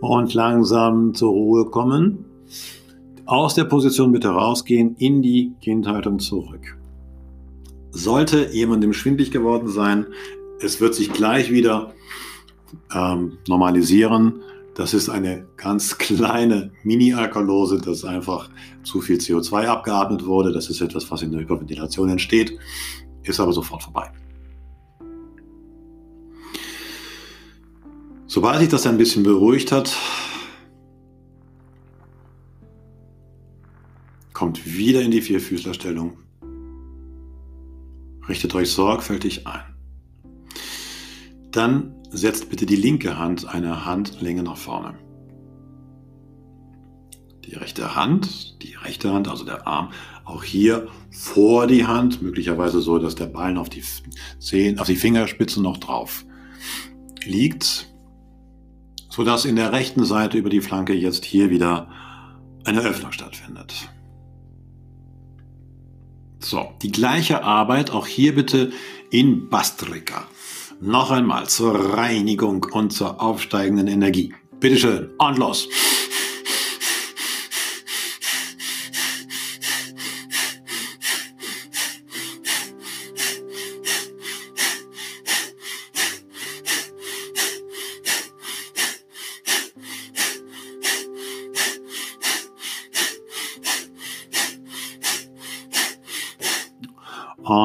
und langsam zur Ruhe kommen. Aus der Position bitte rausgehen, in die Kindhaltung zurück. Sollte jemandem schwindlig geworden sein, es wird sich gleich wieder ähm, normalisieren. Das ist eine ganz kleine Mini-Alkalose, dass einfach zu viel CO2 abgeatmet wurde. Das ist etwas, was in der Hyperventilation entsteht, ist aber sofort vorbei. Sobald sich das ein bisschen beruhigt hat, kommt wieder in die Vierfüßlerstellung. Richtet euch sorgfältig ein. Dann setzt bitte die linke Hand eine Handlänge nach vorne. Die rechte Hand, die rechte Hand, also der Arm, auch hier vor die Hand, möglicherweise so, dass der Ballen auf die, Zehen, auf die Fingerspitzen noch drauf liegt sodass in der rechten Seite über die Flanke jetzt hier wieder eine Öffnung stattfindet. So, die gleiche Arbeit auch hier bitte in Bastrika. Noch einmal zur Reinigung und zur aufsteigenden Energie. Bitteschön und los.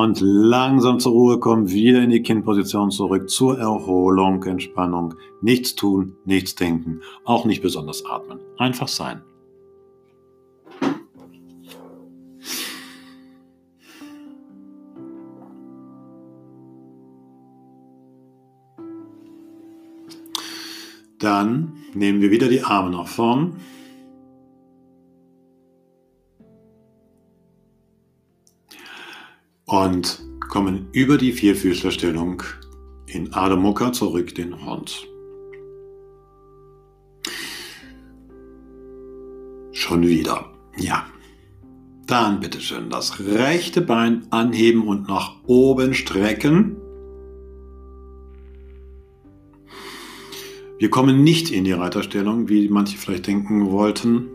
Und langsam zur Ruhe kommen, wieder in die Kindposition zurück, zur Erholung, Entspannung. Nichts tun, nichts denken, auch nicht besonders atmen. Einfach sein. Dann nehmen wir wieder die Arme nach vorn. Und kommen über die Vierfüßlerstellung in Mukha zurück den Hund. Schon wieder. Ja. Dann bitteschön das rechte Bein anheben und nach oben strecken. Wir kommen nicht in die Reiterstellung, wie manche vielleicht denken wollten.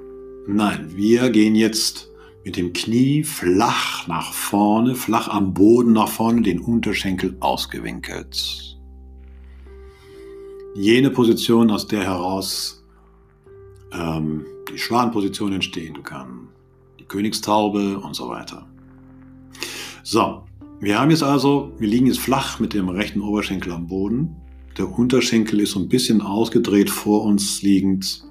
Nein, wir gehen jetzt mit dem Knie flach nach vorne, flach am Boden nach vorne, den Unterschenkel ausgewinkelt. Jene Position, aus der heraus ähm, die Schwanposition entstehen kann, die Königstaube und so weiter. So, wir haben jetzt also, wir liegen jetzt flach mit dem rechten Oberschenkel am Boden. Der Unterschenkel ist so ein bisschen ausgedreht vor uns liegend.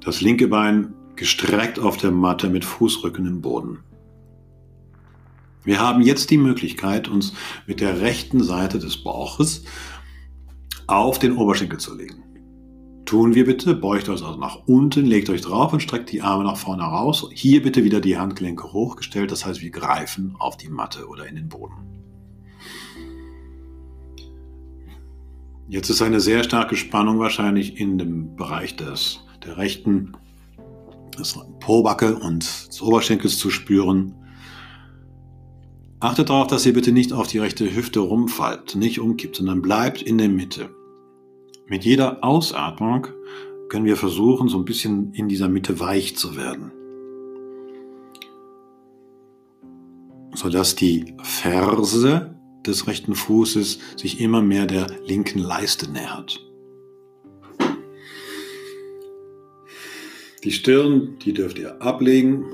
Das linke Bein gestreckt auf der Matte mit Fußrücken im Boden. Wir haben jetzt die Möglichkeit, uns mit der rechten Seite des Bauches auf den Oberschenkel zu legen. Tun wir bitte, beugt euch also nach unten, legt euch drauf und streckt die Arme nach vorne raus. Hier bitte wieder die Handgelenke hochgestellt, das heißt, wir greifen auf die Matte oder in den Boden. Jetzt ist eine sehr starke Spannung wahrscheinlich in dem Bereich des, der rechten das Pobacke und des Oberschenkels zu spüren. Achtet darauf, dass ihr bitte nicht auf die rechte Hüfte rumfallt, nicht umkippt, sondern bleibt in der Mitte. Mit jeder Ausatmung können wir versuchen, so ein bisschen in dieser Mitte weich zu werden. Sodass die Ferse des rechten Fußes sich immer mehr der linken Leiste nähert. Die Stirn, die dürft ihr ablegen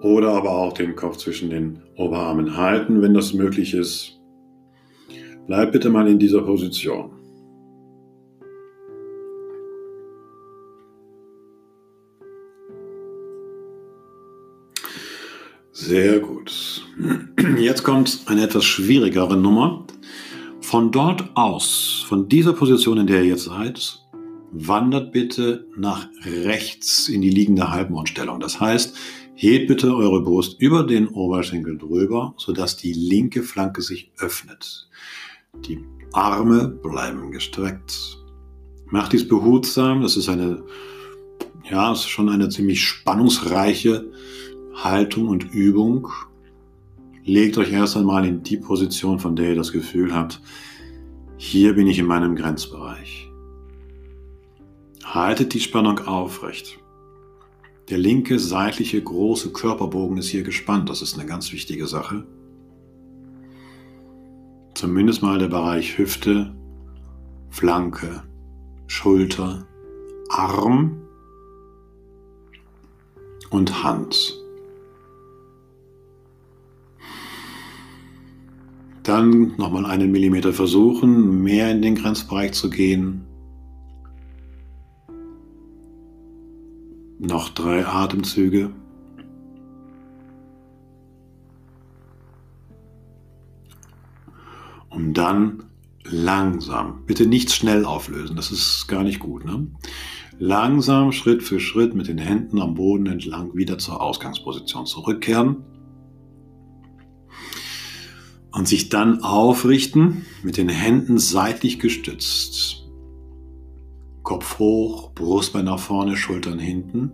oder aber auch den Kopf zwischen den Oberarmen halten, wenn das möglich ist. Bleibt bitte mal in dieser Position. Sehr gut. Jetzt kommt eine etwas schwierigere Nummer. Von dort aus, von dieser Position, in der ihr jetzt seid, wandert bitte nach rechts in die liegende Halbmondstellung. Das heißt, hebt bitte eure Brust über den Oberschenkel drüber, sodass die linke Flanke sich öffnet. Die Arme bleiben gestreckt. Macht dies behutsam. Das ist eine, ja, ist schon eine ziemlich spannungsreiche Haltung und Übung. Legt euch erst einmal in die Position, von der ihr das Gefühl habt, hier bin ich in meinem Grenzbereich. Haltet die Spannung aufrecht. Der linke seitliche große Körperbogen ist hier gespannt. Das ist eine ganz wichtige Sache. Zumindest mal der Bereich Hüfte, Flanke, Schulter, Arm und Hand. Dann nochmal einen Millimeter versuchen, mehr in den Grenzbereich zu gehen. Noch drei Atemzüge. Um dann langsam, bitte nicht schnell auflösen, das ist gar nicht gut. Ne? Langsam, Schritt für Schritt mit den Händen am Boden entlang wieder zur Ausgangsposition zurückkehren und sich dann aufrichten, mit den Händen seitlich gestützt. Kopf hoch, Brustbein nach vorne, Schultern hinten.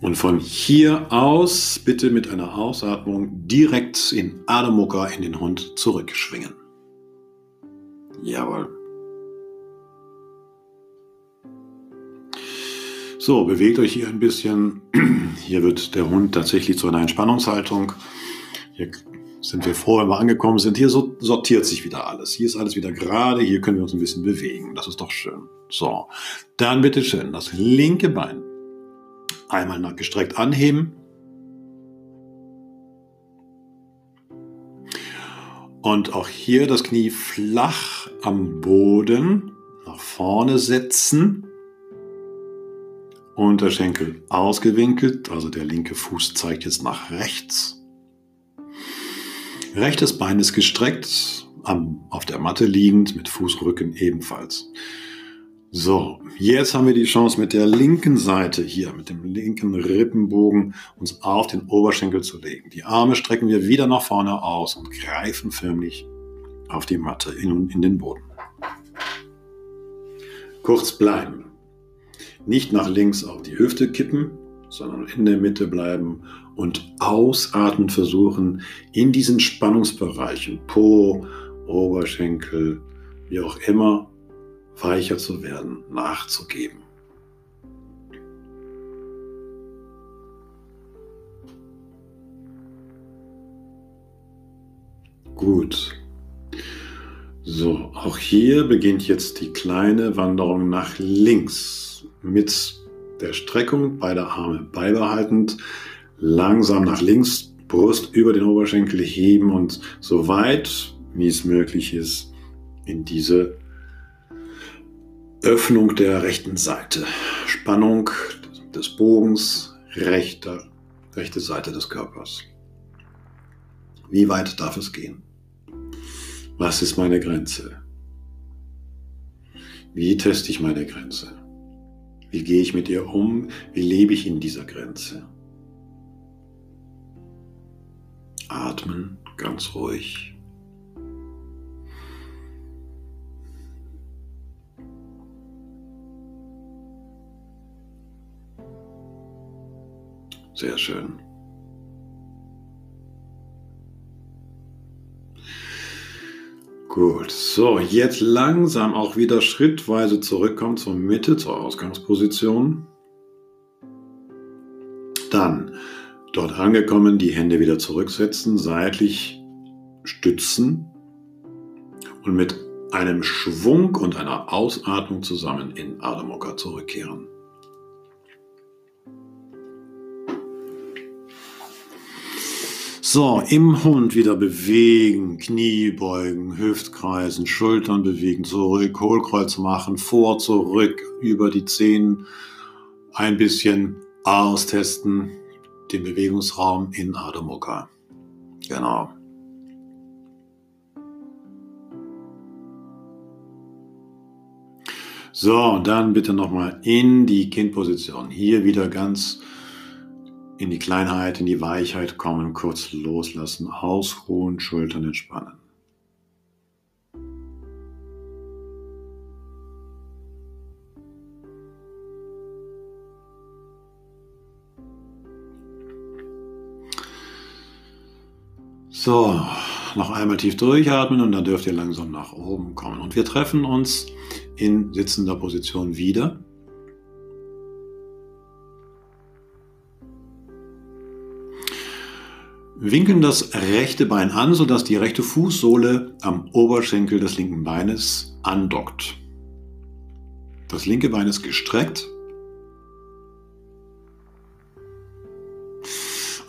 Und von hier aus bitte mit einer Ausatmung direkt in Adho Mukha in den Hund zurückschwingen. Jawohl. So, bewegt euch hier ein bisschen. Hier wird der Hund tatsächlich zu einer Entspannungshaltung. Hier sind wir froh, wenn wir angekommen sind. Hier sortiert sich wieder alles. Hier ist alles wieder gerade. Hier können wir uns ein bisschen bewegen. Das ist doch schön. So, dann bitte schön das linke Bein einmal gestreckt anheben. Und auch hier das Knie flach am Boden nach vorne setzen. Unterschenkel ausgewinkelt, also der linke Fuß zeigt jetzt nach rechts. Rechtes Bein ist gestreckt, auf der Matte liegend, mit Fußrücken ebenfalls. So, jetzt haben wir die Chance mit der linken Seite hier, mit dem linken Rippenbogen, uns auf den Oberschenkel zu legen. Die Arme strecken wir wieder nach vorne aus und greifen förmlich auf die Matte in, in den Boden. Kurz bleiben. Nicht nach links auf die Hüfte kippen, sondern in der Mitte bleiben und ausatmen versuchen, in diesen Spannungsbereichen, Po, Oberschenkel, wie auch immer, weicher zu werden, nachzugeben. Gut. So, auch hier beginnt jetzt die kleine Wanderung nach links mit der Streckung beider Arme beibehaltend, langsam nach links, Brust über den Oberschenkel heben und so weit wie es möglich ist in diese Öffnung der rechten Seite. Spannung des Bogens, rechte, rechte Seite des Körpers. Wie weit darf es gehen? Was ist meine Grenze? Wie teste ich meine Grenze? Wie gehe ich mit ihr um? Wie lebe ich in dieser Grenze? Atmen ganz ruhig. Sehr schön. Gut, so, jetzt langsam auch wieder schrittweise zurückkommen zur Mitte, zur Ausgangsposition. Dann dort angekommen, die Hände wieder zurücksetzen, seitlich stützen und mit einem Schwung und einer Ausatmung zusammen in Adho Mukha zurückkehren. So, im Hund wieder bewegen, Knie beugen, Hüftkreisen, Schultern bewegen, zurück, Hohlkreuz machen, vor, zurück, über die Zehen, ein bisschen austesten, den Bewegungsraum in Adho Mukha. Genau. So, dann bitte nochmal in die Kindposition. Hier wieder ganz in die Kleinheit, in die Weichheit kommen, kurz loslassen, ausruhen, Schultern entspannen. So, noch einmal tief durchatmen und dann dürft ihr langsam nach oben kommen. Und wir treffen uns in sitzender Position wieder. Winkeln das rechte Bein an, sodass die rechte Fußsohle am Oberschenkel des linken Beines andockt. Das linke Bein ist gestreckt.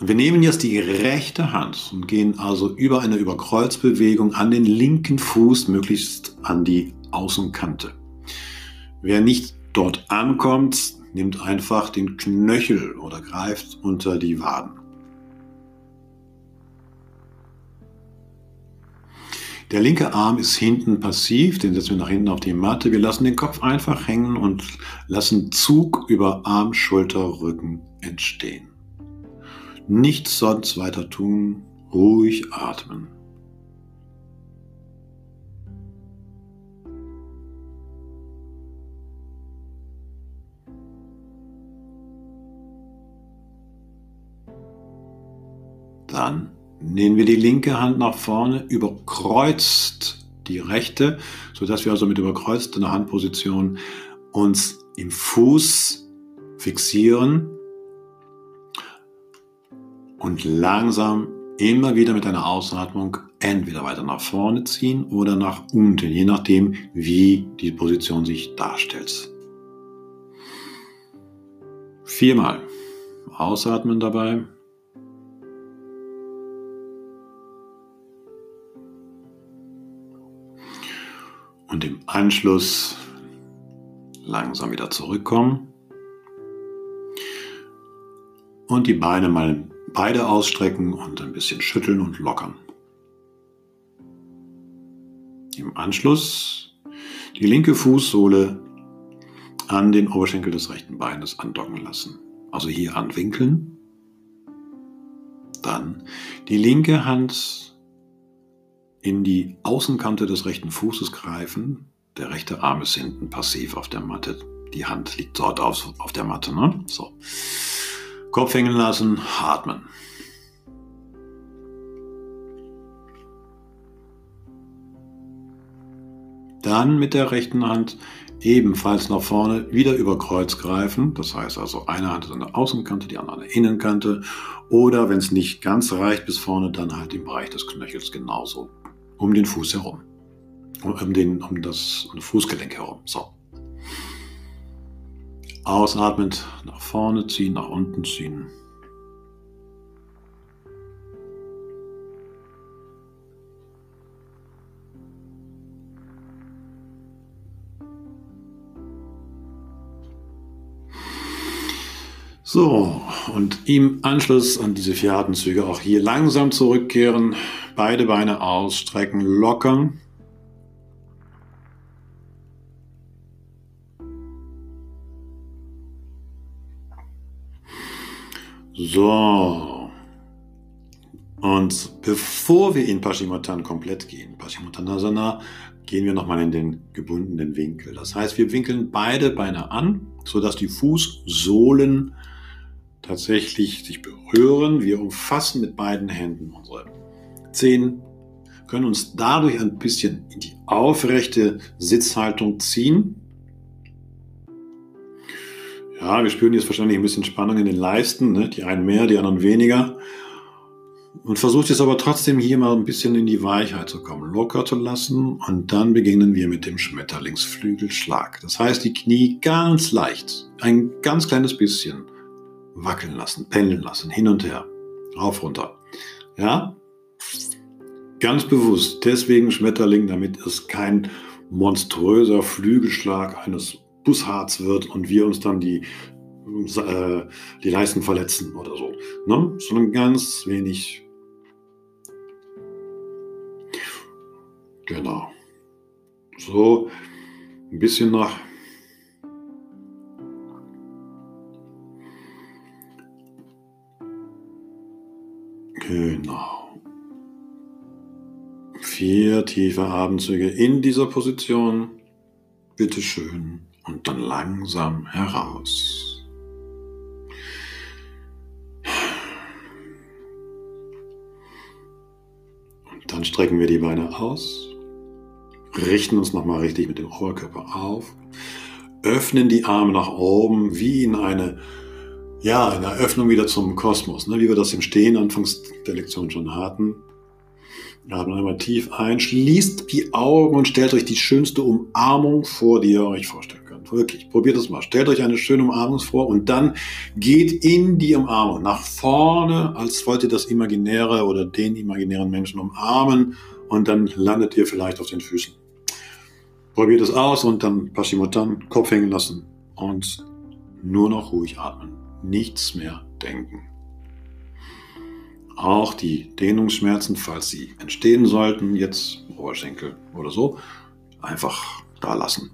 Wir nehmen jetzt die rechte Hand und gehen also über eine Überkreuzbewegung an den linken Fuß, möglichst an die Außenkante. Wer nicht dort ankommt, nimmt einfach den Knöchel oder greift unter die Waden. Der linke Arm ist hinten passiv, den setzen wir nach hinten auf die Matte. Wir lassen den Kopf einfach hängen und lassen Zug über Arm, Schulter, Rücken entstehen. Nichts sonst weiter tun, ruhig atmen. Dann nehmen wir die linke Hand nach vorne, überkreuzt die rechte, sodass wir also mit überkreuzter Handposition uns im Fuß fixieren und langsam immer wieder mit einer Ausatmung entweder weiter nach vorne ziehen oder nach unten, je nachdem, wie die Position sich darstellt. Viermal. Ausatmen dabei. und im Anschluss langsam wieder zurückkommen und die Beine mal beide ausstrecken und ein bisschen schütteln und lockern. Im Anschluss die linke Fußsohle an den Oberschenkel des rechten Beines andocken lassen. Also hier anwinkeln. Dann die linke Hand in die Außenkante des rechten Fußes greifen. Der rechte Arm ist hinten passiv auf der Matte. Die Hand liegt dort auf, auf der Matte. Ne? So. Kopf hängen lassen, atmen. Dann mit der rechten Hand ebenfalls nach vorne wieder über Kreuz greifen. Das heißt also, eine Hand ist an der Außenkante, die andere an der Innenkante. Oder wenn es nicht ganz reicht bis vorne, dann halt im Bereich des Knöchels genauso um den Fuß herum. Um, den, um das um das Fußgelenk herum. So. Ausatmend nach vorne ziehen, nach unten ziehen. So, und im Anschluss an diese vier Atemzüge auch hier langsam zurückkehren, beide Beine ausstrecken, lockern. So. Und bevor wir in Paschimottan komplett gehen, Paschimottanasana, gehen wir nochmal in den gebundenen Winkel. Das heißt, wir winkeln beide Beine an, sodass die Fußsohlen tatsächlich sich berühren. Wir umfassen mit beiden Händen unsere Zehen, können uns dadurch ein bisschen in die aufrechte Sitzhaltung ziehen. Ja, wir spüren jetzt wahrscheinlich ein bisschen Spannung in den Leisten, ne? die einen mehr, die anderen weniger. Und versucht jetzt aber trotzdem hier mal ein bisschen in die Weichheit zu kommen, locker zu lassen. Und dann beginnen wir mit dem Schmetterlingsflügelschlag. Das heißt, die Knie ganz leicht, ein ganz kleines bisschen wackeln lassen, pendeln lassen, hin und her, rauf, runter. Ja? Ganz bewusst. Deswegen Schmetterling, damit es kein monströser Flügelschlag eines Busshards wird und wir uns dann die, äh, die Leisten verletzen oder so. Ne? Sondern ganz wenig. Genau. So ein bisschen nach Genau. Vier tiefe Atemzüge in dieser Position. Bitte schön. Und dann langsam heraus. Und dann strecken wir die Beine aus. Richten uns nochmal richtig mit dem Oberkörper auf. Öffnen die Arme nach oben wie in eine ja, eine Eröffnung wieder zum Kosmos, ne, wie wir das im Stehen anfangs der Lektion schon hatten. Atmet einmal tief ein, schließt die Augen und stellt euch die schönste Umarmung vor, die ihr euch vorstellen könnt. Wirklich, probiert es mal. Stellt euch eine schöne Umarmung vor und dann geht in die Umarmung nach vorne, als wollt ihr das Imaginäre oder den imaginären Menschen umarmen und dann landet ihr vielleicht auf den Füßen. Probiert es aus und dann Paschimotan, Kopf hängen lassen und nur noch ruhig atmen nichts mehr denken. Auch die Dehnungsschmerzen, falls sie entstehen sollten, jetzt Oberschenkel oder so, einfach da lassen.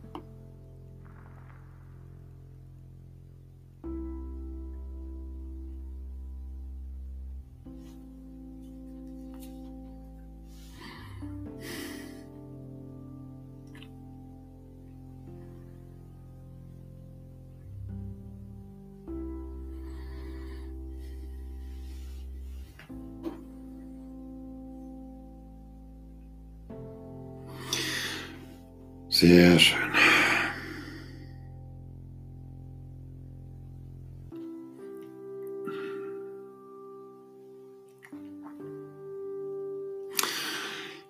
Sehr schön.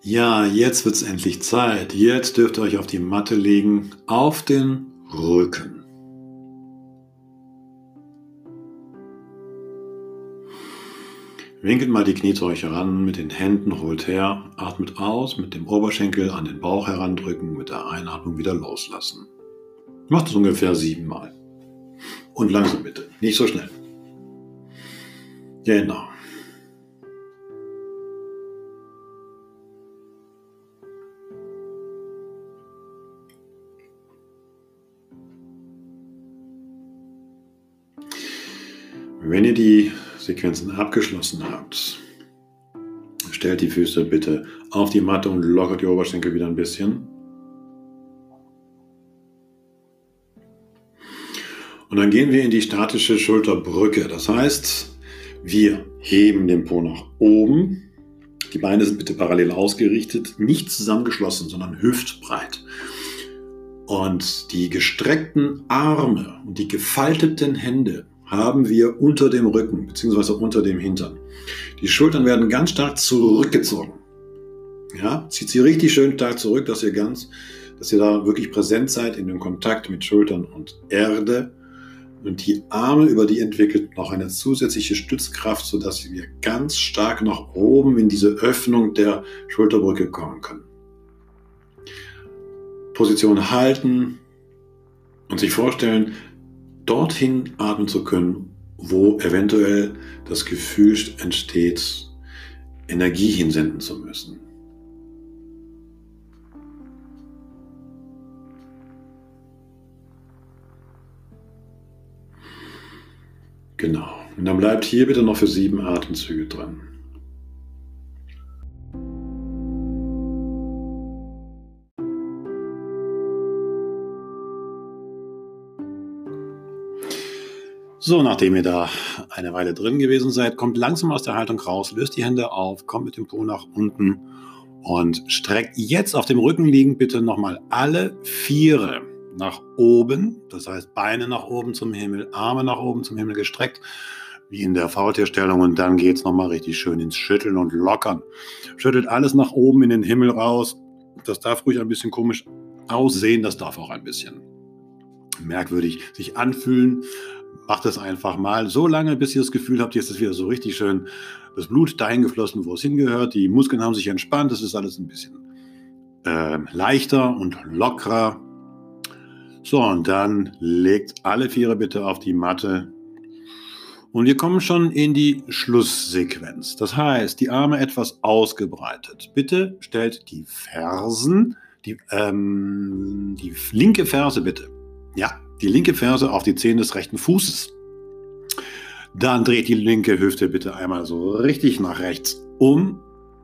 Ja, jetzt wird es endlich Zeit. Jetzt dürft ihr euch auf die Matte legen, auf den Rücken. Winkelt mal die Knie zu euch heran, mit den Händen holt her, atmet aus, mit dem Oberschenkel an den Bauch herandrücken, mit der Einatmung wieder loslassen. Macht es ungefähr siebenmal. Und langsam bitte, nicht so schnell. Genau. Wenn ihr die Sequenzen abgeschlossen habt, stellt die Füße bitte auf die Matte und lockert die Oberschenkel wieder ein bisschen. Und dann gehen wir in die statische Schulterbrücke. Das heißt, wir heben den Po nach oben. Die Beine sind bitte parallel ausgerichtet, nicht zusammengeschlossen, sondern hüftbreit. Und die gestreckten Arme und die gefalteten Hände haben wir unter dem Rücken bzw. unter dem Hintern. Die Schultern werden ganz stark zurückgezogen. Ja, zieht sie richtig schön stark zurück, dass ihr ganz, dass ihr da wirklich präsent seid in dem Kontakt mit Schultern und Erde. Und die Arme über die entwickelt noch eine zusätzliche Stützkraft, sodass wir ganz stark nach oben in diese Öffnung der Schulterbrücke kommen können. Position halten und sich vorstellen, dorthin atmen zu können, wo eventuell das Gefühl entsteht, Energie hinsenden zu müssen. Genau. Und dann bleibt hier bitte noch für sieben Atemzüge dran. So, nachdem ihr da eine Weile drin gewesen seid, kommt langsam aus der Haltung raus, löst die Hände auf, kommt mit dem Po nach unten und streckt jetzt auf dem Rücken liegend bitte nochmal alle Viere nach oben. Das heißt, Beine nach oben zum Himmel, Arme nach oben zum Himmel gestreckt, wie in der Faultierstellung. Und dann geht es nochmal richtig schön ins Schütteln und Lockern. Schüttelt alles nach oben in den Himmel raus. Das darf ruhig ein bisschen komisch aussehen, das darf auch ein bisschen merkwürdig sich anfühlen. Macht es einfach mal so lange, bis ihr das Gefühl habt, jetzt ist wieder so richtig schön das Blut dahin geflossen, wo es hingehört. Die Muskeln haben sich entspannt. Es ist alles ein bisschen äh, leichter und lockerer. So, und dann legt alle Viere bitte auf die Matte. Und wir kommen schon in die Schlusssequenz. Das heißt, die Arme etwas ausgebreitet. Bitte stellt die Fersen, die, ähm, die linke Ferse bitte. Ja, die linke Ferse auf die Zehen des rechten Fußes. Dann dreht die linke Hüfte bitte einmal so richtig nach rechts um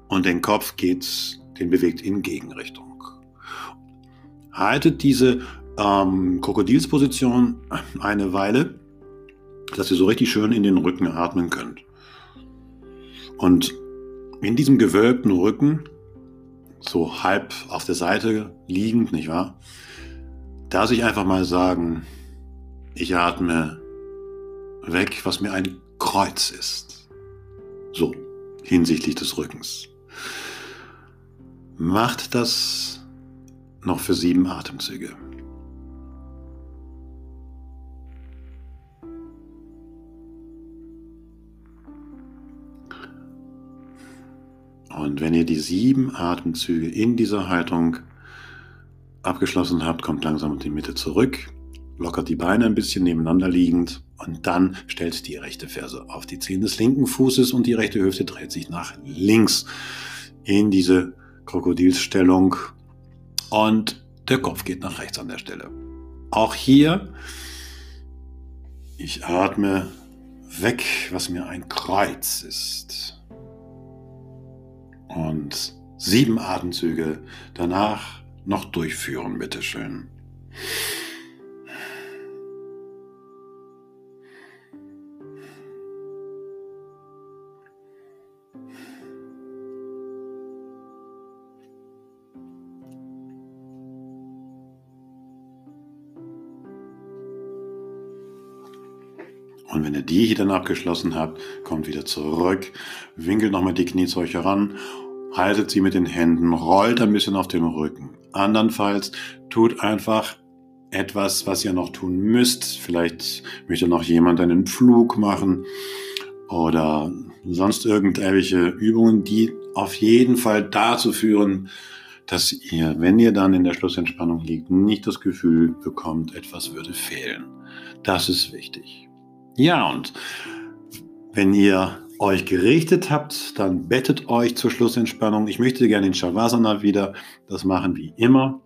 und den Kopf geht, den bewegt in Gegenrichtung. Haltet diese ähm, Krokodilsposition eine Weile, dass ihr so richtig schön in den Rücken atmen könnt. Und in diesem gewölbten Rücken, so halb auf der Seite liegend, nicht wahr? Darf ich einfach mal sagen, ich atme weg, was mir ein Kreuz ist. So, hinsichtlich des Rückens. Macht das noch für sieben Atemzüge. Und wenn ihr die sieben Atemzüge in dieser Haltung abgeschlossen habt, kommt langsam in die Mitte zurück, lockert die Beine ein bisschen nebeneinander liegend und dann stellt die rechte Ferse auf die Zehen des linken Fußes und die rechte Hüfte dreht sich nach links in diese Krokodilsstellung und der Kopf geht nach rechts an der Stelle. Auch hier, ich atme weg, was mir ein Kreuz ist. Und sieben Atemzüge danach noch durchführen, bitteschön. Und wenn ihr die hier dann abgeschlossen habt, kommt wieder zurück, winkelt nochmal die Knie zu euch heran haltet sie mit den Händen, rollt ein bisschen auf den Rücken. Andernfalls tut einfach etwas, was ihr noch tun müsst. Vielleicht möchte noch jemand einen Flug machen oder sonst irgendwelche Übungen, die auf jeden Fall dazu führen, dass ihr, wenn ihr dann in der Schlussentspannung liegt, nicht das Gefühl bekommt, etwas würde fehlen. Das ist wichtig. Ja, und wenn ihr euch gerichtet habt, dann bettet euch zur Schlussentspannung. Ich möchte gerne den Shavasana wieder das machen wie immer.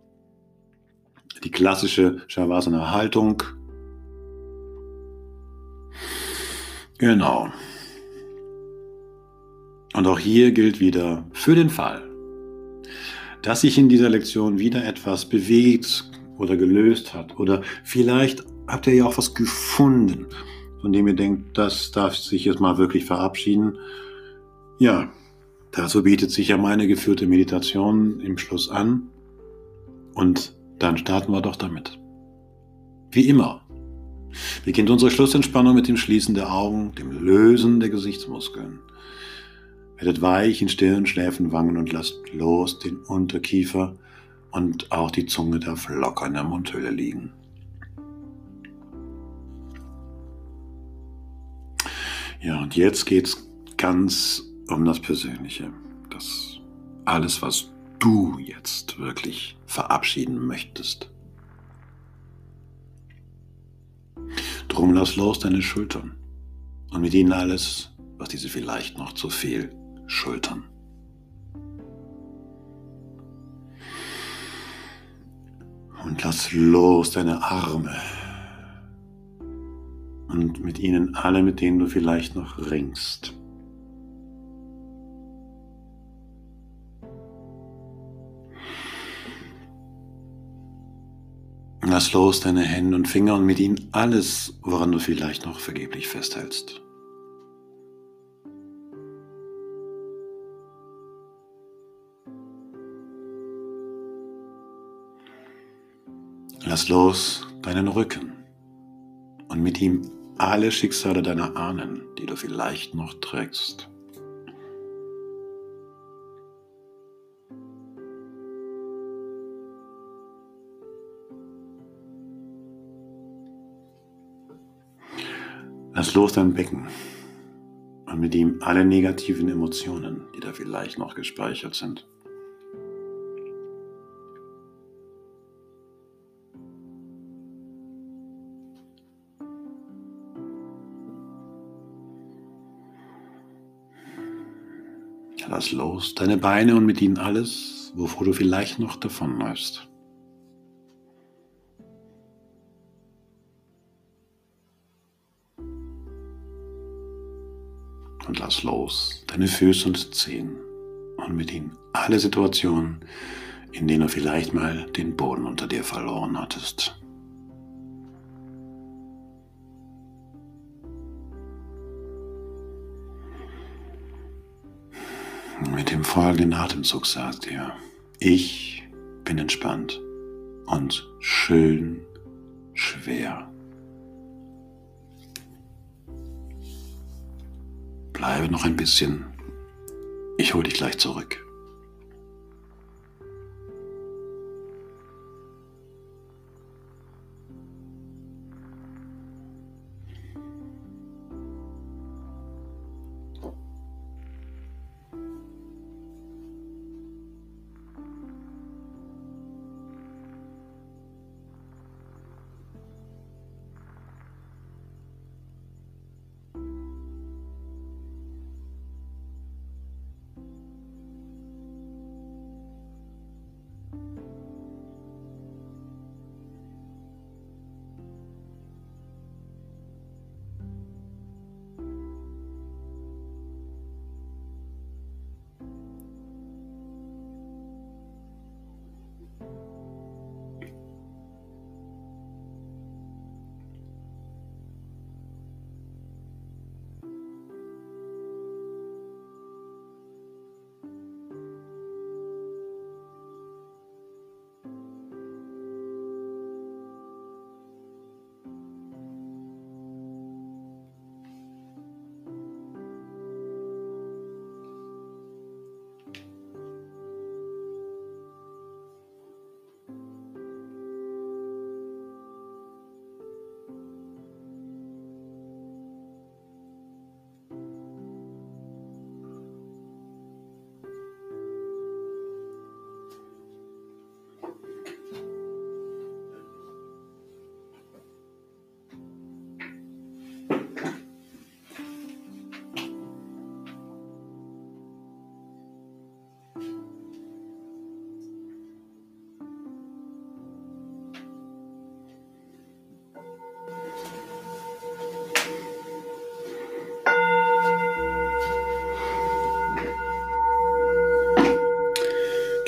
Die klassische Shavasana-Haltung. Genau. Und auch hier gilt wieder für den Fall, dass sich in dieser Lektion wieder etwas bewegt oder gelöst hat oder vielleicht habt ihr ja auch was gefunden von dem ihr denkt, das darf sich jetzt mal wirklich verabschieden. Ja, dazu bietet sich ja meine geführte Meditation im Schluss an. Und dann starten wir doch damit. Wie immer beginnt unsere Schlussentspannung mit dem Schließen der Augen, dem Lösen der Gesichtsmuskeln. Werdet weich in Stirn, Schläfen, Wangen und lasst los den Unterkiefer und auch die Zunge darf locker in der Mundhöhle liegen. Ja, und jetzt geht es ganz um das Persönliche. Das alles, was du jetzt wirklich verabschieden möchtest. Drum lass los deine Schultern und mit ihnen alles, was diese vielleicht noch zu viel schultern. Und lass los deine Arme, und mit ihnen alle, mit denen du vielleicht noch ringst. Lass los deine Hände und Finger und mit ihnen alles, woran du vielleicht noch vergeblich festhältst. Lass los deinen Rücken und mit ihm alle Schicksale deiner Ahnen, die du vielleicht noch trägst. Lass los dein Becken und mit ihm alle negativen Emotionen, die da vielleicht noch gespeichert sind. Lass los deine Beine und mit ihnen alles, wovor du vielleicht noch davonläufst. Und lass los deine Füße und Zehen und mit ihnen alle Situationen, in denen du vielleicht mal den Boden unter dir verloren hattest. Mit dem folgenden Atemzug sagt er, ich bin entspannt und schön schwer. Bleibe noch ein bisschen. Ich hole dich gleich zurück.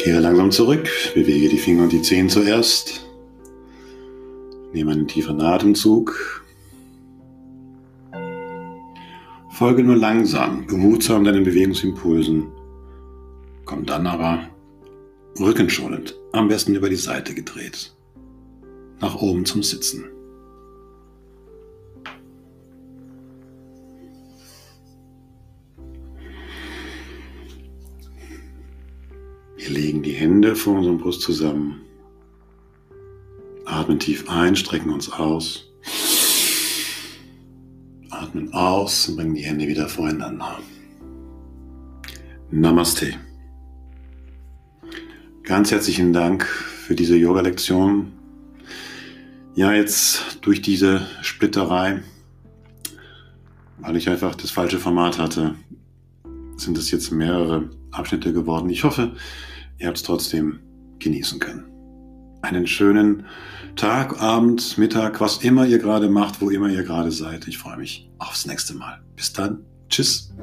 Kehre langsam zurück, bewege die Finger und die Zehen zuerst. Nehme einen tiefen Atemzug. Folge nur langsam, behutsam deinen Bewegungsimpulsen. Komm dann aber rückenschonend, am besten über die Seite gedreht, nach oben zum Sitzen. Vor unserem Brust zusammen. Atmen tief ein, strecken uns aus. Atmen aus und bringen die Hände wieder voreinander. Namaste. Ganz herzlichen Dank für diese Yoga-Lektion. Ja, jetzt durch diese Splitterei, weil ich einfach das falsche Format hatte, sind es jetzt mehrere Abschnitte geworden. Ich hoffe, ihr habt es trotzdem genießen können. Einen schönen Tag, Abend, Mittag, was immer ihr gerade macht, wo immer ihr gerade seid. Ich freue mich aufs nächste Mal. Bis dann. Tschüss.